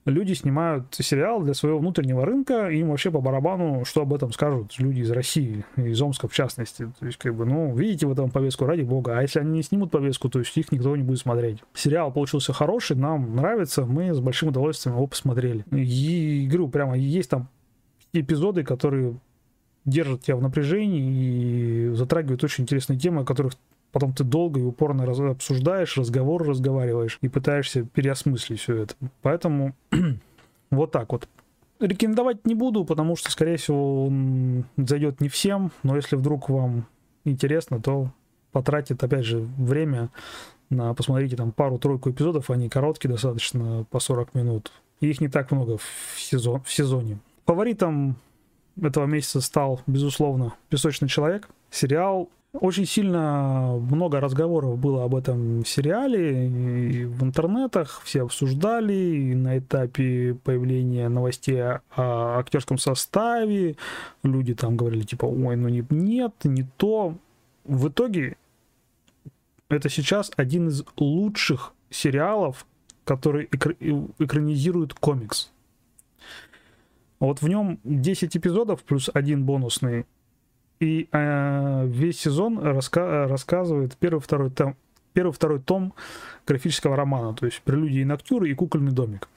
[SPEAKER 1] люди снимают сериал для своего внутреннего рынка, им вообще по барабану, что об этом скажут люди из России, из Омска в частности. То есть, как бы, ну, видите в этом повестку, ради бога. А если они не снимут повестку, то есть их никто не будет смотреть. Сериал получился хороший, нам нравится, мы с большим удовольствием его посмотрели. И, говорю, прямо есть там эпизоды, которые держат тебя в напряжении и затрагивают очень интересные темы, о которых потом ты долго и упорно раз, обсуждаешь, разговор разговариваешь и пытаешься переосмыслить все это. Поэтому вот так вот. Рекомендовать не буду, потому что, скорее всего, он зайдет не всем, но если вдруг вам интересно, то потратит, опять же, время на, посмотрите, там пару-тройку эпизодов, они короткие достаточно, по 40 минут. Их не так много в, сезон, в сезоне. Фаворитом этого месяца стал, безусловно, «Песочный человек». Сериал очень сильно много разговоров было об этом сериале и в интернетах, все обсуждали и на этапе появления новостей о актерском составе. Люди там говорили типа, ой, ну не, нет, не то. В итоге это сейчас один из лучших сериалов, который экранизирует комикс. Вот в нем 10 эпизодов плюс один бонусный и э, весь сезон раска рассказывает первый, второй том, первый, второй том графического романа, то есть «Прелюдии и ноктюры» и «Кукольный домик».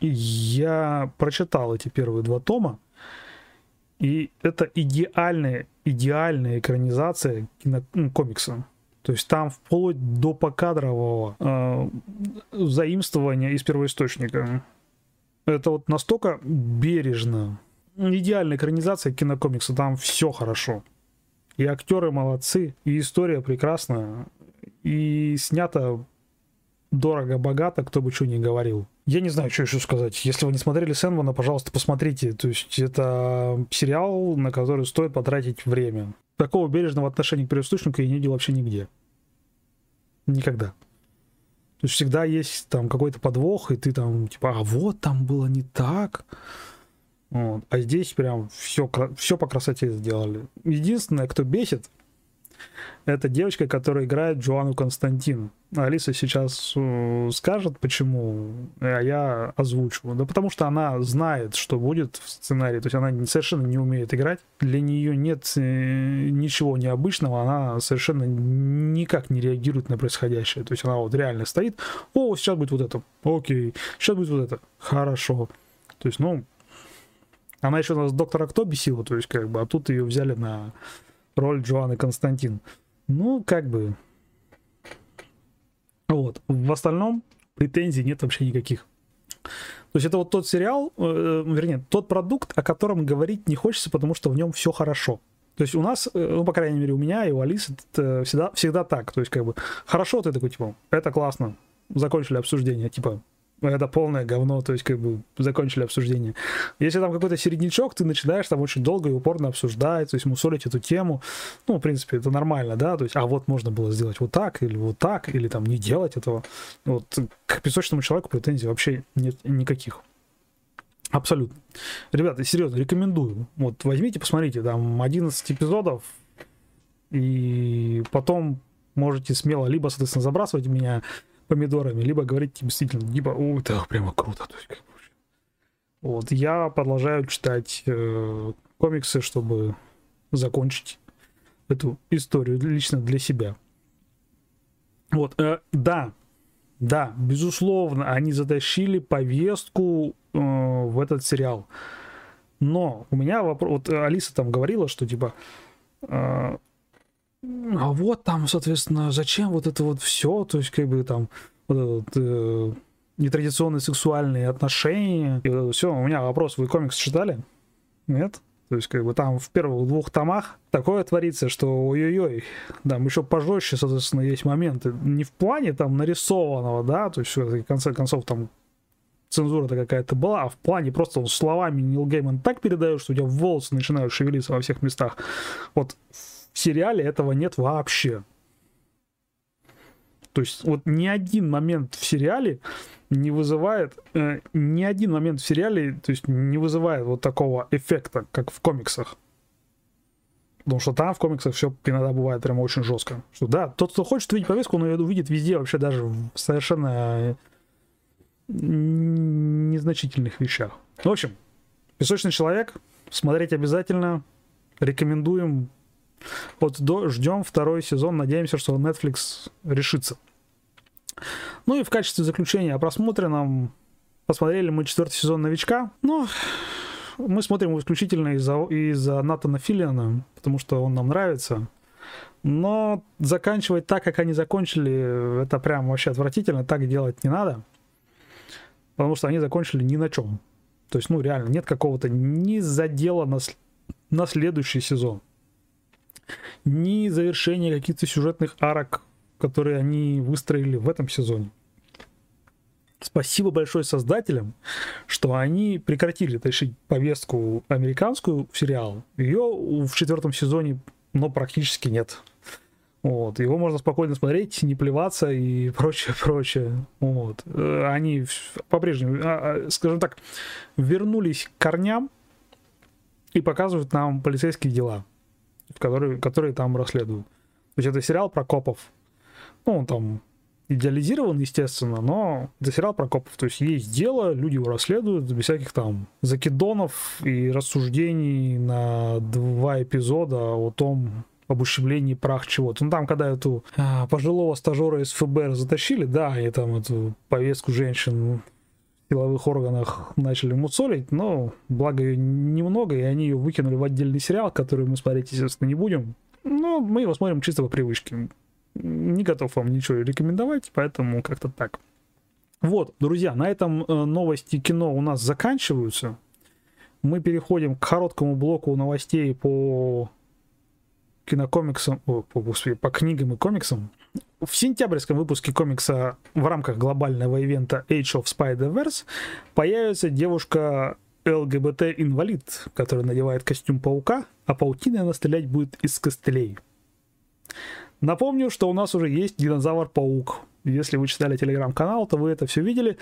[SPEAKER 1] Я прочитал эти первые два тома, и это идеальная, идеальная экранизация комикса. То есть там вплоть до покадрового э, заимствования из первоисточника. Это вот настолько бережно идеальная экранизация кинокомикса, там все хорошо. И актеры молодцы, и история прекрасная, и снято дорого-богато, кто бы что ни говорил. Я не знаю, что еще сказать. Если вы не смотрели Сэнвана, пожалуйста, посмотрите. То есть это сериал, на который стоит потратить время. Такого бережного отношения к первоисточнику я не видел вообще нигде. Никогда. То есть всегда есть там какой-то подвох, и ты там, типа, а вот там было не так. Вот. А здесь прям все, все по красоте сделали. Единственное, кто бесит, это девочка, которая играет Джоанну Константин. Алиса сейчас э, скажет, почему, а я озвучу. Да потому что она знает, что будет в сценарии. То есть она совершенно не умеет играть. Для нее нет э, ничего необычного. Она совершенно никак не реагирует на происходящее. То есть она вот реально стоит. О, сейчас будет вот это. Окей. Сейчас будет вот это. Хорошо. То есть, ну, она еще у нас доктора Кто бесила, то есть как бы, а тут ее взяли на роль Джоанны Константин. Ну, как бы... Вот. В остальном претензий нет вообще никаких. То есть это вот тот сериал, э, вернее, тот продукт, о котором говорить не хочется, потому что в нем все хорошо. То есть у нас, э, ну, по крайней мере, у меня и у Алисы это всегда, всегда так. То есть, как бы, хорошо, ты такой, типа, это классно, закончили обсуждение, типа, это полное говно, то есть как бы закончили обсуждение. Если там какой-то середнячок, ты начинаешь там очень долго и упорно обсуждать, то есть мусолить эту тему, ну, в принципе, это нормально, да, то есть, а вот можно было сделать вот так, или вот так, или там не делать этого. Вот к песочному человеку претензий вообще нет никаких. Абсолютно. Ребята, серьезно, рекомендую. Вот возьмите, посмотрите, там 11 эпизодов, и потом можете смело либо, соответственно, забрасывать меня помидорами, либо говорить действительно, типа, о, это прямо круто. То есть, как вот, я продолжаю читать э, комиксы, чтобы закончить эту историю лично для себя. Вот, э, да, да, безусловно, они затащили повестку э, в этот сериал. Но у меня вопрос, вот Алиса там говорила, что типа, э, а вот там, соответственно, зачем вот это вот все, то есть как бы там вот этот, э, нетрадиционные сексуальные отношения. И вот все, у меня вопрос, вы комикс читали? Нет? То есть, как бы там в первых двух томах такое творится, что ой-ой-ой, там еще пожестче, соответственно, есть моменты. Не в плане там нарисованного, да, то есть, в конце концов, там цензура-то какая-то была, а в плане просто он словами Нил Гейман так передает, что у тебя волосы начинают шевелиться во всех местах. Вот сериале этого нет вообще. То есть вот ни один момент в сериале не вызывает, э, ни один момент в сериале, то есть не вызывает вот такого эффекта, как в комиксах. Потому что там в комиксах все иногда бывает прямо очень жестко. Что да, тот, кто хочет увидеть повестку, он ее увидит везде, вообще даже в совершенно незначительных вещах. В общем, «Песочный человек» смотреть обязательно. Рекомендуем вот ждем второй сезон, надеемся, что Netflix решится. Ну и в качестве заключения о просмотренном посмотрели мы четвертый сезон «Новичка». Ну, мы смотрим исключительно из-за из Натана Филлиана, потому что он нам нравится. Но заканчивать так, как они закончили, это прям вообще отвратительно. Так делать не надо. Потому что они закончили ни на чем. То есть, ну, реально, нет какого-то ни задела на, на следующий сезон ни завершения каких-то сюжетных арок, которые они выстроили в этом сезоне. Спасибо большое создателям, что они прекратили тащить повестку американскую в сериал. Ее в четвертом сезоне, но практически нет. Вот. Его можно спокойно смотреть, не плеваться и прочее, прочее. Вот. Э, они по-прежнему, а, а, скажем так, вернулись к корням и показывают нам полицейские дела которые, которые там расследуют. То есть это сериал про копов. Ну, он там идеализирован, естественно, но это сериал про копов. То есть есть дело, люди его расследуют без всяких там закидонов и рассуждений на два эпизода о том, об ущемлении прах чего-то. Ну там, когда эту а, пожилого стажера из ФБР затащили, да, и там эту повестку женщин силовых органах начали мусолить, но благо ее немного, и они ее выкинули в отдельный сериал, который мы смотреть, естественно, не будем. Но мы его смотрим чисто по привычке. Не готов вам ничего рекомендовать, поэтому как-то так. Вот, друзья, на этом э, новости кино у нас заканчиваются. Мы переходим к короткому блоку новостей по кинокомиксам, о, по, по книгам и комиксам. В сентябрьском выпуске комикса в рамках глобального ивента Age of Spider-Verse появится девушка ЛГБТ-инвалид, которая надевает костюм паука, а паутиной она стрелять будет из костылей. Напомню, что у нас уже есть динозавр-паук. Если вы читали телеграм-канал, то вы это все видели.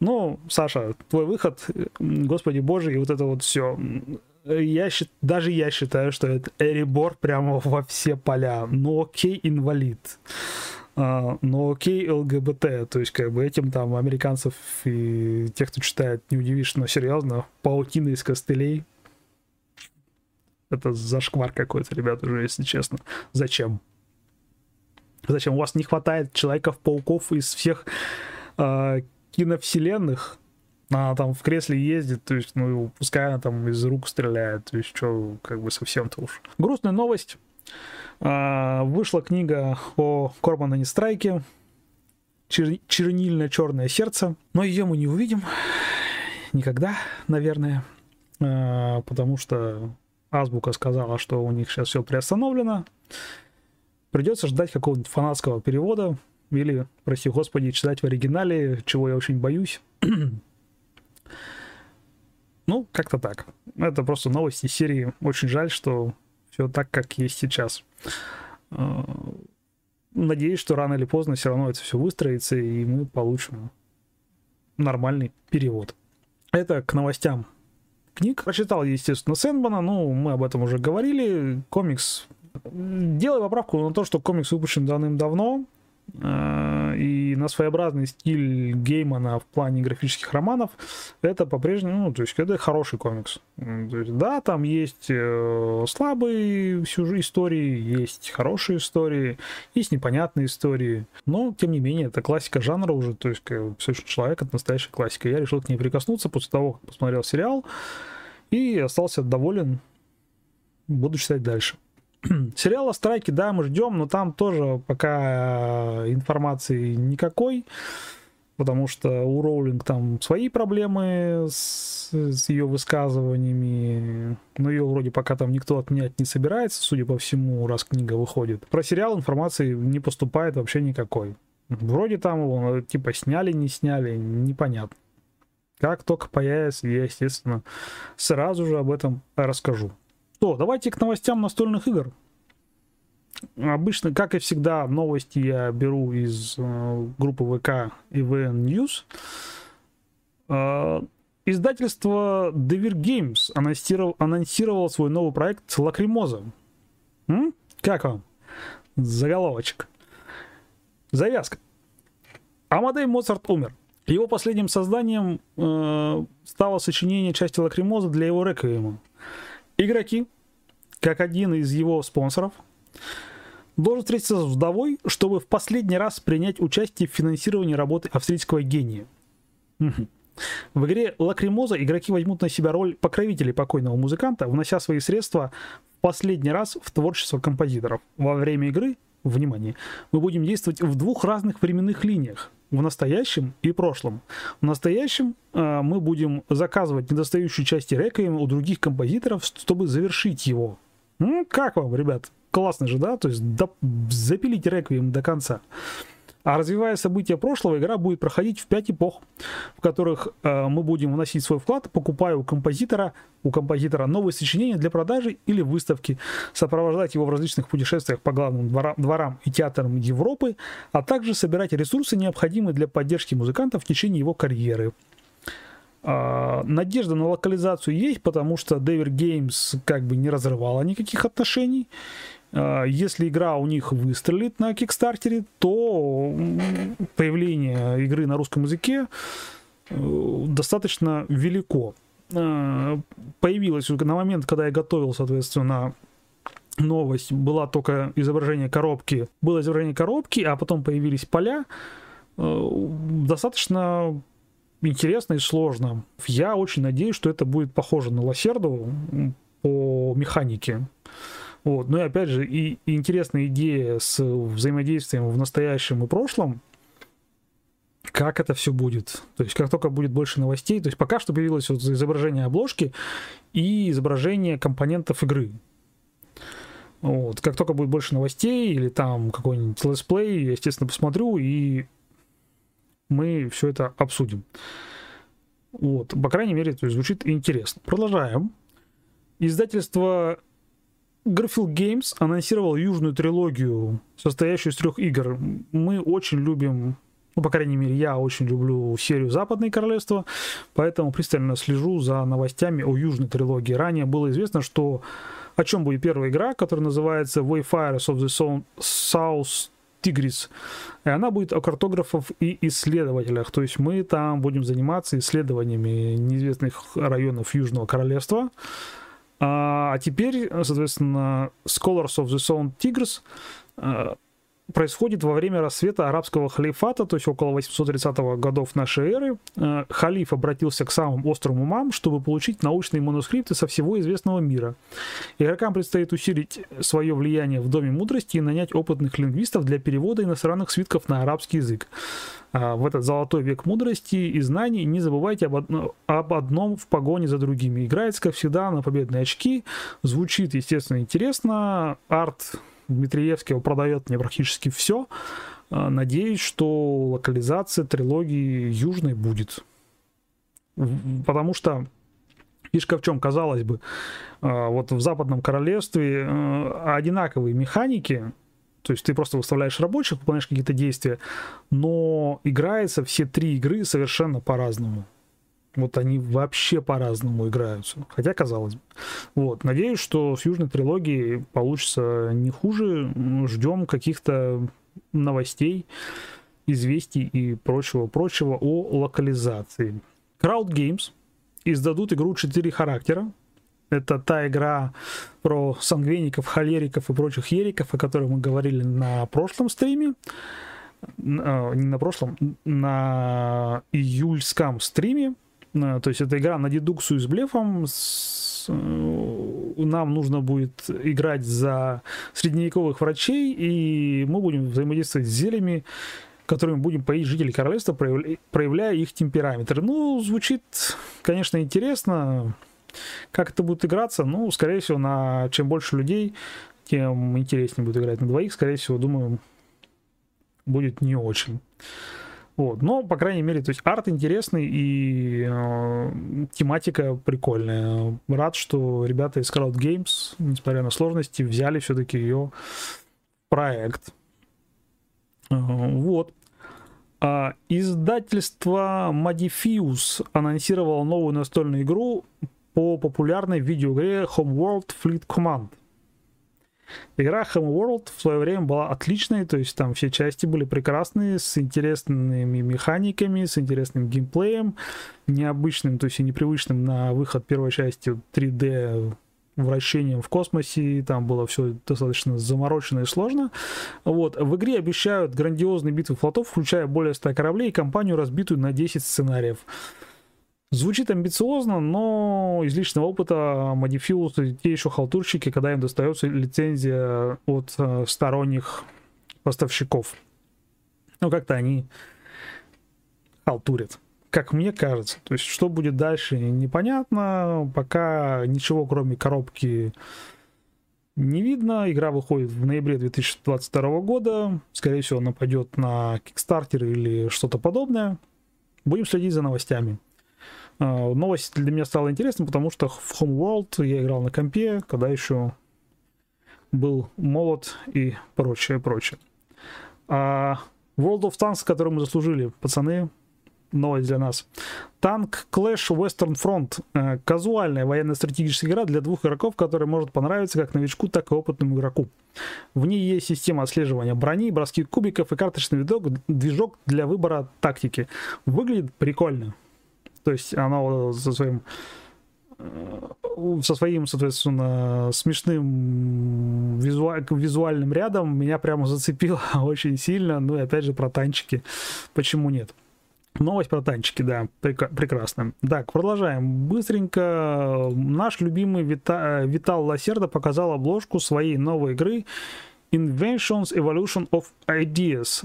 [SPEAKER 1] Но, Саша, твой выход, господи боже, и вот это вот все. Я, даже я считаю, что это Эрибор прямо во все поля. Ну окей, инвалид. Uh, ну окей, ЛГБТ, то есть как бы этим там американцев и тех, кто читает, не удивишь, но серьезно, паутина из костылей. Это зашквар какой-то, ребят, уже, если честно. Зачем? Зачем? У вас не хватает Человеков-пауков из всех э, киновселенных, она там в кресле ездит, то есть, ну, пускай она там из рук стреляет, то есть, что, как бы совсем-то уж. Грустная новость. А, вышла книга о Корманане Страйке Чер... «Чернильное черное сердце», но ее мы не увидим никогда, наверное, а, потому что Азбука сказала, что у них сейчас все приостановлено. Придется ждать какого-нибудь фанатского перевода или, прости господи, читать в оригинале, чего я очень боюсь. ну, как-то так. Это просто новости серии. Очень жаль, что все так, как есть сейчас. А, надеюсь, что рано или поздно все равно это все выстроится, и мы получим нормальный перевод. Это к новостям книг. Прочитал, естественно, Сэндмана, ну, мы об этом уже говорили. Комикс... Делаю поправку на то, что комикс выпущен давным-давно, Э, и на своеобразный стиль Геймана в плане графических романов это по-прежнему, ну, то есть это хороший комикс. То есть, да, там есть э, слабые сюжеты истории, есть хорошие истории, есть непонятные истории, но, тем не менее, это классика жанра уже, то есть все человек, это настоящая классика. Я решил к ней прикоснуться после того, как посмотрел сериал, и остался доволен, буду читать дальше. Сериал о да, мы ждем, но там тоже пока э, информации никакой, потому что у Роулинг там свои проблемы с, с ее высказываниями, но ее вроде пока там никто отменять не собирается, судя по всему, раз книга выходит. Про сериал информации не поступает вообще никакой. Вроде там его, типа, сняли, не сняли, непонятно. Как только появится, я, естественно, сразу же об этом расскажу. Что, давайте к новостям настольных игр. Обычно, как и всегда, новости я беру из э, группы ВК EVN News. Э, издательство Devir Games анонсировал, анонсировало свой новый проект Лакримоза. Как вам? Заголовочек. Завязка. Амадей Моцарт умер. Его последним созданием э, стало сочинение части Лакримоза для его реквиема. Игроки, как один из его спонсоров, должен встретиться с вдовой, чтобы в последний раз принять участие в финансировании работы австрийского гения. В игре Лакримоза игроки возьмут на себя роль покровителей покойного музыканта, внося свои средства в последний раз в творчество композиторов. Во время игры, внимание, мы будем действовать в двух разных временных линиях в настоящем и прошлом. В настоящем э, мы будем заказывать недостающие части реквиема у других композиторов, чтобы завершить его. Ну, как вам, ребят? Классно же, да? То есть до, запилить реквием до конца. А развивая события прошлого, игра будет проходить в пять эпох, в которых э, мы будем вносить свой вклад, покупая у композитора, у композитора новые сочинения для продажи или выставки, сопровождать его в различных путешествиях по главным дворам, дворам и театрам Европы, а также собирать ресурсы, необходимые для поддержки музыканта в течение его карьеры. Uh, надежда на локализацию есть, потому что Devir Games как бы не разрывала никаких отношений. А, если игра у них выстрелит на Кикстартере, то появление игры на русском языке э, достаточно велико. А, появилась на момент, когда я готовил, соответственно, новость, была только изображение коробки. Было изображение коробки, а потом появились поля. Э, достаточно интересно и сложно. Я очень надеюсь, что это будет похоже на Лосерду по механике. Вот. Ну и опять же, и, интересная идея с взаимодействием в настоящем и прошлом, как это все будет. То есть, как только будет больше новостей, то есть пока что появилось вот изображение обложки и изображение компонентов игры. Вот. Как только будет больше новостей или там какой-нибудь летсплей, я, естественно, посмотрю и мы все это обсудим. Вот. По крайней мере, то есть звучит интересно. Продолжаем. Издательство Garfield Games анонсировал южную трилогию, состоящую из трех игр. Мы очень любим, ну, по крайней мере, я очень люблю серию Западное Королевство, поэтому пристально слежу за новостями о южной трилогии. Ранее было известно, что о чем будет первая игра, которая называется Wayfarers of the South Tigris. И она будет о картографов и исследователях. То есть мы там будем заниматься исследованиями неизвестных районов Южного Королевства. А, а теперь, соответственно, Scholars of the Sound Tigers а, происходит во время рассвета арабского халифата, то есть около 830 годов нашей эры. Э, халиф обратился к самым острым умам, чтобы получить научные манускрипты со всего известного мира. Игрокам предстоит усилить свое влияние в Доме мудрости и нанять опытных лингвистов для перевода иностранных свитков на арабский язык. А, в этот золотой век мудрости и знаний не забывайте об, одно, об одном в погоне за другими. Играется, как всегда, на победные очки. Звучит, естественно, интересно. Арт Дмитриевский его продает мне практически все. А, надеюсь, что локализация трилогии Южной будет. Потому что фишка в чем, казалось бы, а, вот в Западном Королевстве а, одинаковые механики, то есть ты просто выставляешь рабочих, выполняешь какие-то действия, но играется все три игры совершенно по-разному. Вот они вообще по-разному играются. Хотя, казалось бы. Вот. Надеюсь, что с Южной трилогией получится не хуже. Ждем каких-то новостей, известий и прочего-прочего о локализации. Crowd Games издадут игру 4 характера. Это та игра про сангвиников, холериков и прочих ериков, о которых мы говорили на прошлом стриме. А, не на прошлом, на июльском стриме Э, то есть это игра на дедукцию с блефом. С, э, нам нужно будет играть за средневековых врачей, и мы будем взаимодействовать с зельями, которыми будем поить жителей королевства, проявля, проявляя их темпераметр. Ну, звучит, конечно, интересно. Как это будет играться? Ну, скорее всего, на чем больше людей, тем интереснее будет играть на двоих. Скорее всего, думаю, будет не очень. Вот. Но, по крайней мере, то есть арт интересный и э, тематика прикольная. Рад, что ребята из Crowd Games, несмотря на сложности, взяли все-таки ее проект. Э, вот. А, издательство Modifius анонсировало новую настольную игру по популярной видеоигре Homeworld Fleet Command – Игра Homeworld в свое время была отличной, то есть там все части были прекрасные, с интересными механиками, с интересным геймплеем, необычным, то есть и непривычным на выход первой части 3D вращением в космосе, там было все достаточно заморочено и сложно. Вот. В игре обещают грандиозные битвы флотов, включая более 100 кораблей и компанию, разбитую на 10 сценариев. Звучит амбициозно, но из личного опыта Modifius те еще халтурщики, когда им достается лицензия от э, сторонних поставщиков. Ну, как-то они халтурят, как мне кажется. То есть, что будет дальше, непонятно. Пока ничего, кроме коробки, не видно. Игра выходит в ноябре 2022 года. Скорее всего, она пойдет на Kickstarter или что-то подобное. Будем следить за новостями. А, новость для меня стала интересной, потому что в Homeworld я играл на компе, когда еще был молод и прочее, прочее. А World of Tanks, который мы заслужили, пацаны, новость для нас. Танк Clash Western Front. Э, казуальная военно-стратегическая игра для двух игроков, которая может понравиться как новичку, так и опытному игроку. В ней есть система отслеживания брони, броски кубиков и карточный движок для выбора тактики. Выглядит прикольно. То есть она со своим э, со своим, соответственно, смешным визуаль, визуальным рядом меня прямо зацепило очень сильно. Ну и опять же про танчики. Почему нет? Новость про танчики, да, прек- прекрасно. Так, продолжаем. Быстренько наш любимый Вита- Витал Лассерда показал обложку своей новой игры Inventions Evolution of Ideas.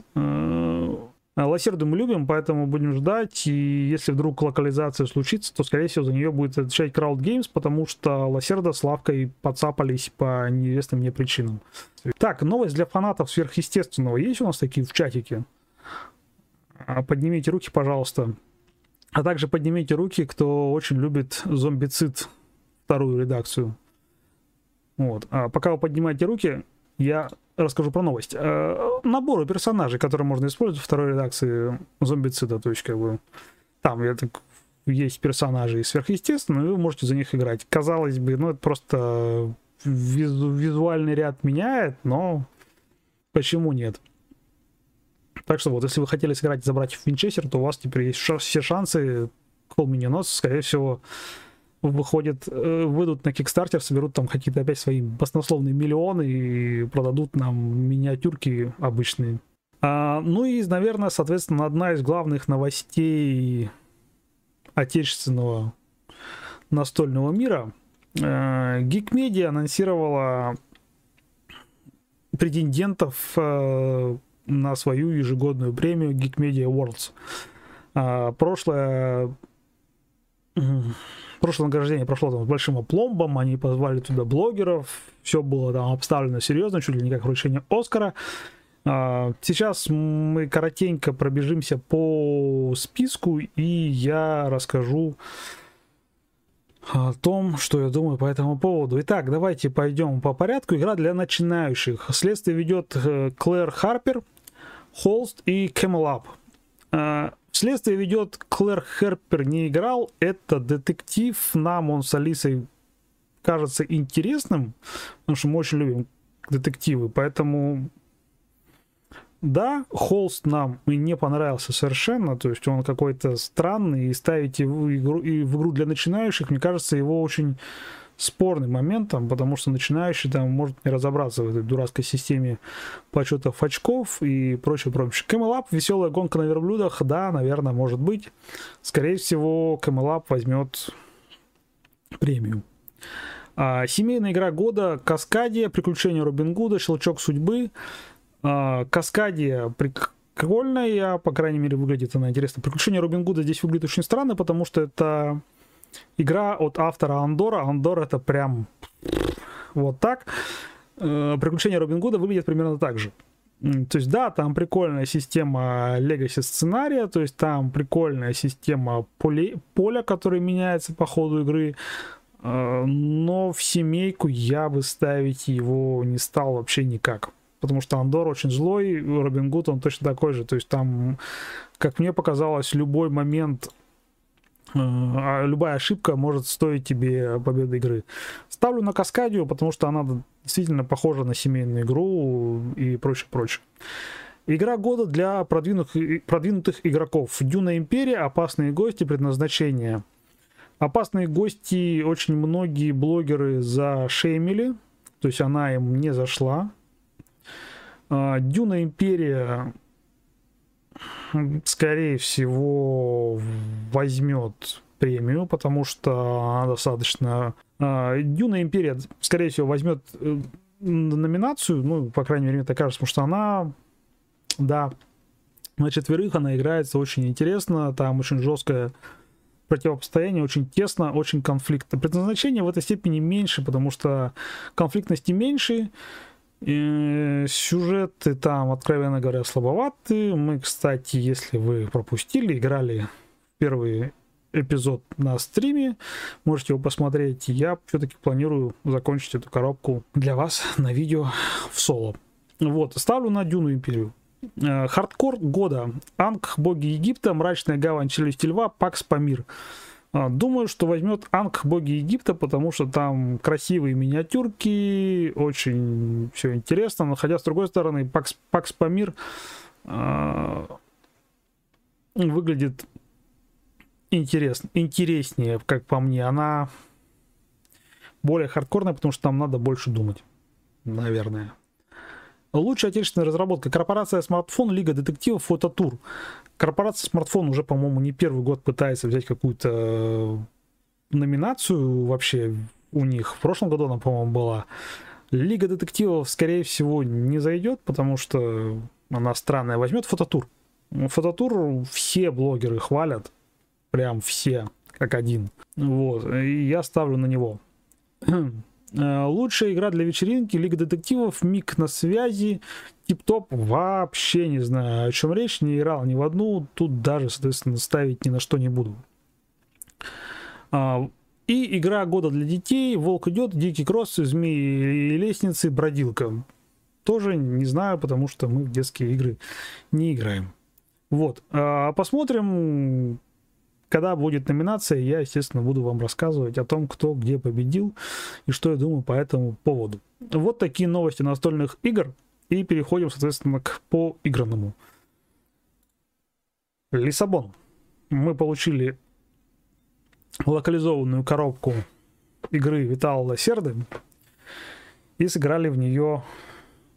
[SPEAKER 1] Э, Лассерду мы любим, поэтому будем ждать, и если вдруг локализация случится, то, скорее всего, за нее будет отвечать Crowd Games, потому что Лассерда с Лавкой подцапались по неизвестным мне причинам. Так, новость для фанатов сверхъестественного. Есть у нас такие в чатике? А, поднимите руки, пожалуйста. А также поднимите руки, кто очень любит зомбицид, вторую редакцию. Вот. А пока вы поднимаете руки, я расскажу про новость. Э, наборы персонажей, которые можно использовать в второй редакции зомбицида, то есть как бы там я так, есть персонажи сверхъестественные, вы можете за них играть. Казалось бы, ну это просто визу, визуальный ряд меняет, но почему нет? Так что вот, если вы хотели сыграть за братьев Винчестер, то у вас теперь есть все шансы. Not, скорее всего, выходит, э, выйдут на Кикстартер, соберут там какие-то опять свои баснословные миллионы и продадут нам миниатюрки обычные. А, ну и, наверное, соответственно, одна из главных новостей отечественного настольного мира. Э, Geek Media анонсировала претендентов э, на свою ежегодную премию Geek Media Awards. А, прошлое прошлое награждение прошло там с большим опломбом, они позвали туда блогеров, все было там обставлено серьезно, чуть ли не как вручение Оскара. А, сейчас мы коротенько пробежимся по списку, и я расскажу о том, что я думаю по этому поводу. Итак, давайте пойдем по порядку. Игра для начинающих. Следствие ведет э, Клэр Харпер, Холст и Camel Up. Следствие ведет Клэр Харпер не играл. Это детектив. Нам он с Алисой кажется интересным, потому что мы очень любим детективы. Поэтому да, Холст нам и не понравился совершенно, то есть он какой-то странный, и ставить его игру, и в игру для начинающих, мне кажется, его очень спорным моментом, потому что начинающий там может не разобраться в этой дурацкой системе подсчетов очков и прочее, прочее. Camel Up, веселая гонка на верблюдах, да, наверное, может быть. Скорее всего, Camel Up возьмет премию. А, семейная игра года Каскадия, Приключения Робин Гуда, Щелчок судьбы. А, Каскадия прикольная, по крайней мере, выглядит она интересно. Приключения Робин Гуда здесь выглядит очень странно, потому что это Игра от автора Андора. Андор это прям вот так. Э, Приключения Робин Гуда выглядят примерно так же. То есть, да, там прикольная система Legacy сценария, то есть там прикольная система поле, поля, которое меняется по ходу игры, э, но в семейку я бы ставить его не стал вообще никак. Потому что Андор очень злой, Робин Гуд он точно такой же. То есть там, как мне показалось, любой момент а любая ошибка может стоить тебе победы игры. Ставлю на Каскадию, потому что она действительно похожа на семейную игру и прочее, прочее. Игра года для продвинутых, продвинутых игроков. Дюна Империя, опасные гости, предназначение. Опасные гости очень многие блогеры зашеймили, то есть она им не зашла. А, Дюна Империя скорее всего, возьмет премию, потому что она достаточно... А, Дюна Империя, скорее всего, возьмет э, номинацию, ну, по крайней мере, мне так кажется, потому что она, да, на четверых она играется очень интересно, там очень жесткое противостояние, очень тесно, очень конфликтно. Предназначение в этой степени меньше, потому что конфликтности меньше, и сюжеты там, откровенно говоря, слабоваты. Мы, кстати, если вы пропустили, играли первый эпизод на стриме, можете его посмотреть. Я все-таки планирую закончить эту коробку для вас на видео в соло. Вот, ставлю на Дюну Империю. Э, хардкор года. Анх, боги Египта, мрачная гавань челюсти льва, Pax Pamir. А, думаю, что возьмет Анх боги Египта, потому что там красивые миниатюрки, очень все интересно. Но хотя, с другой стороны, Pax, Pax Pamir э, выглядит интересно, интереснее, как по мне. Она более хардкорная, потому что там надо больше думать, наверное. Лучшая отечественная разработка. Корпорация смартфон, Лига детективов, фототур. Корпорация смартфон уже, по-моему, не первый год пытается взять какую-то э, номинацию вообще у них. В прошлом году она, по-моему, была. Лига детективов, скорее всего, не зайдет, потому что она странная. Возьмет фототур. Фототур все блогеры хвалят, прям все, как один. Вот, и я ставлю на него. Э, лучшая игра для вечеринки, Лига детективов, Миг на связи, Тип-топ, вообще не знаю, о чем речь, не играл ни в одну, тут даже, соответственно, ставить ни на что не буду. А, и игра года для детей, Волк идет, Дикий кросс, Змеи и лестницы, Бродилка. Тоже не знаю, потому что мы в детские игры не играем. Вот, а, посмотрим, когда будет номинация, я, естественно, буду вам рассказывать о том, кто где победил и что я думаю по этому поводу. Вот такие новости настольных игр. И переходим, соответственно, к поигранному. Лиссабон. Мы получили локализованную коробку игры Витала Лассерды и сыграли в нее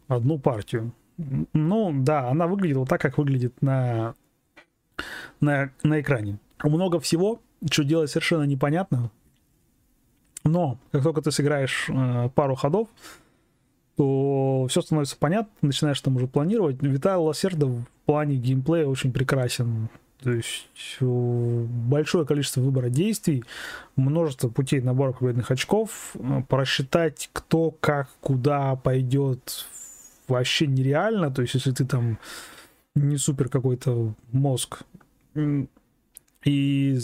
[SPEAKER 1] одну партию. Ну, да, она выглядит вот так, как выглядит на, на, на экране много всего, что делать совершенно непонятно. Но как только ты сыграешь э, пару ходов, то все становится понятно, начинаешь там уже планировать. Виталий Лассерда в плане геймплея очень прекрасен. То есть большое количество выбора действий, множество путей набора победных очков, э, просчитать кто, как, куда пойдет вообще нереально. То есть если ты там не супер какой-то мозг, и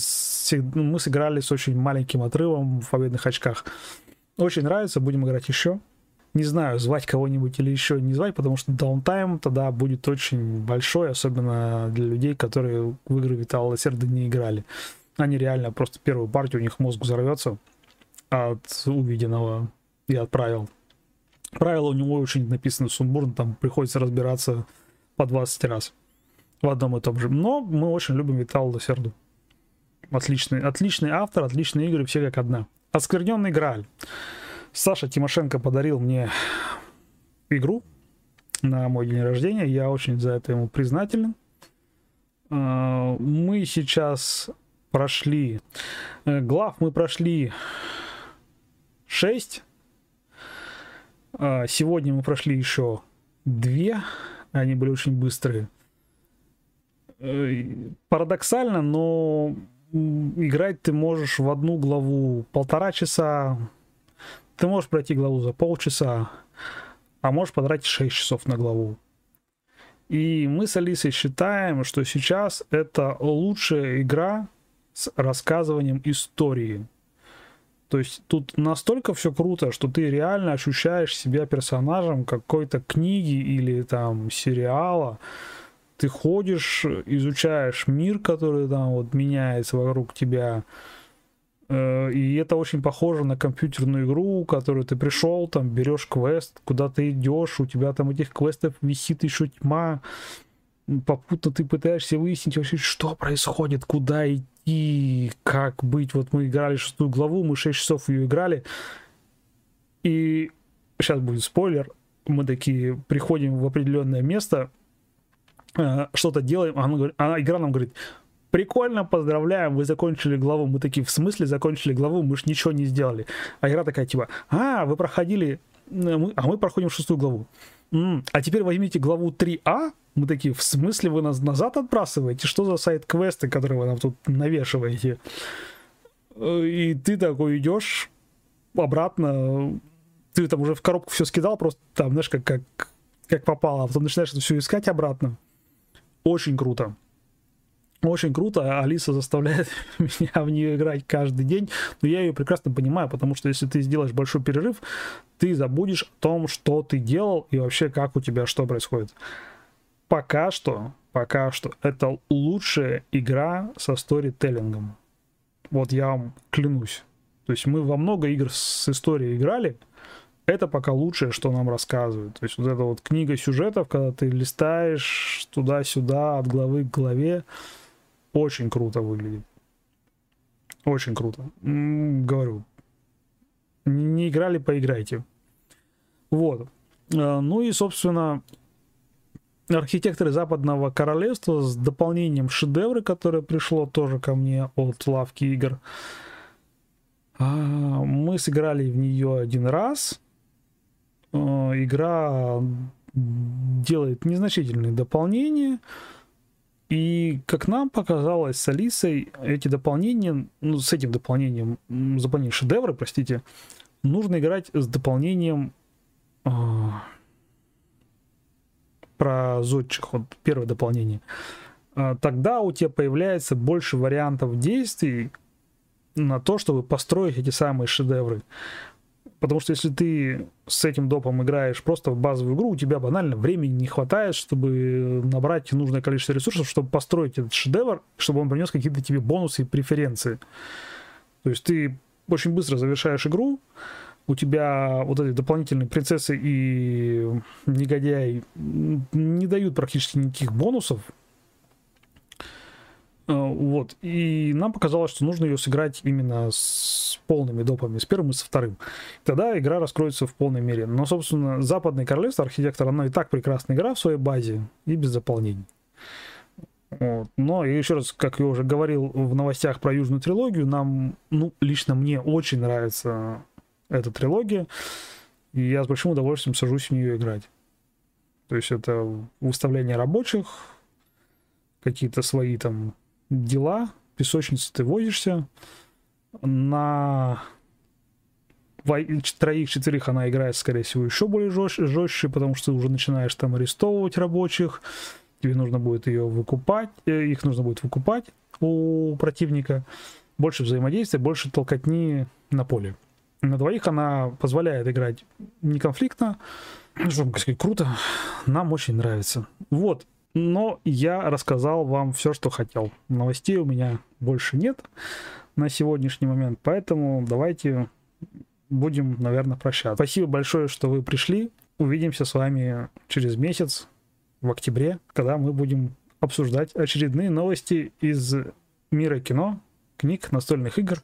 [SPEAKER 1] ну, мы сыграли с очень маленьким отрывом в победных очках. Очень нравится, будем играть еще. Не знаю, звать кого-нибудь или еще не звать, потому что даунтайм тогда будет очень большой, особенно для людей, которые в игры Витала Лассерда не играли. Они реально просто первую партию, у них мозг взорвется от увиденного и от правил. Правила у него очень написаны сумбурно, там приходится разбираться по 20 раз в одном и том же. Но мы очень любим Витала Лассерду. Отличный, отличный автор, отличные игры, все как одна. Оскверненный Грааль. Саша Тимошенко подарил мне игру на мой день рождения. Я очень за это ему признателен. А, мы сейчас прошли... Э, глав мы прошли 6. А, сегодня мы прошли еще 2. Они были очень быстрые. Э, парадоксально, но играть ты можешь в одну главу полтора часа, ты можешь пройти главу за полчаса, а можешь потратить 6 часов на главу. И мы с Алисой считаем, что сейчас это лучшая игра с рассказыванием истории. То есть тут настолько все круто, что ты реально ощущаешь себя персонажем какой-то книги или там сериала ты ходишь, изучаешь мир, который там вот меняется вокруг тебя, э, и это очень похоже на компьютерную игру, которую ты пришел, там берешь квест, куда ты идешь, у тебя там этих квестов висит еще тьма, попутно ты пытаешься выяснить вообще, что происходит, куда идти, как быть. Вот мы играли шестую главу, мы 6 часов ее играли, и сейчас будет спойлер, мы такие приходим в определенное место, что-то делаем, а, говорит, а игра нам говорит, прикольно, поздравляем, вы закончили главу. Мы такие, в смысле закончили главу, мы же ничего не сделали. А игра такая, типа, а, вы проходили, э, а мы проходим шестую главу. М-м, а теперь возьмите главу 3А. Мы такие, в смысле вы нас назад отбрасываете? Что за сайт-квесты, которые вы нам тут навешиваете? Э, и ты такой идешь обратно, ты там уже в коробку все скидал, просто там, знаешь, как, как, как попало, а потом начинаешь это все искать обратно. Очень круто. Очень круто. Алиса заставляет меня в нее играть каждый день. Но я ее прекрасно понимаю, потому что если ты сделаешь большой перерыв, ты забудешь о том, что ты делал и вообще как у тебя что происходит. Пока что, пока что, это лучшая игра со сторителлингом. Вот я вам клянусь. То есть мы во много игр с историей играли, это пока лучшее, что нам рассказывают. То есть вот эта вот книга сюжетов, когда ты листаешь туда-сюда, от главы к главе, очень круто выглядит. Очень круто. Говорю, не играли, поиграйте. Вот. Э, ну и, собственно, архитекторы Западного Королевства с дополнением шедевры, которое пришло тоже ко мне от лавки игр. А, мы сыграли в нее один раз. Э, игра делает незначительные дополнения. И как нам показалось с Алисой, эти дополнения, ну, с этим дополнением, дополнение шедевры, простите, нужно играть с дополнением э, про зодчих, вот первое дополнение. Э, тогда у тебя появляется больше вариантов действий на то, чтобы построить эти самые шедевры. Потому что если ты с этим допом играешь просто в базовую игру, у тебя банально времени не хватает, чтобы набрать нужное количество ресурсов, чтобы построить этот шедевр, чтобы он принес какие-то тебе бонусы и преференции. То есть ты очень быстро завершаешь игру, у тебя вот эти дополнительные принцессы и негодяи не дают практически никаких бонусов, вот. И нам показалось, что нужно ее сыграть именно с полными допами, с первым и со вторым. Тогда игра раскроется в полной мере. Но, собственно, Западное Королевство, Архитектор, оно и так прекрасная игра в своей базе и без дополнений. Вот. Но еще раз, как я уже говорил в новостях про Южную трилогию, нам, ну, лично мне очень нравится эта трилогия, и я с большим удовольствием сажусь в нее играть. То есть это выставление рабочих, какие-то свои там дела, песочницы ты возишься. На троих-четверых она играет, скорее всего, еще более жестче, потому что ты уже начинаешь там арестовывать рабочих, тебе нужно будет ее выкупать, э, их нужно будет выкупать у противника, больше взаимодействия, больше толкотни на поле. На двоих она позволяет играть неконфликтно, чтобы сказать, круто, нам очень нравится. Вот, но я рассказал вам все, что хотел. Новостей у меня больше нет на сегодняшний момент, поэтому давайте будем, наверное, прощаться. Спасибо большое, что вы пришли. Увидимся с вами через месяц, в октябре, когда мы будем обсуждать очередные новости из мира кино, книг, настольных игр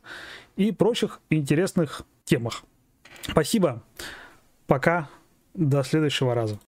[SPEAKER 1] и прочих интересных темах. Спасибо. Пока. До следующего раза.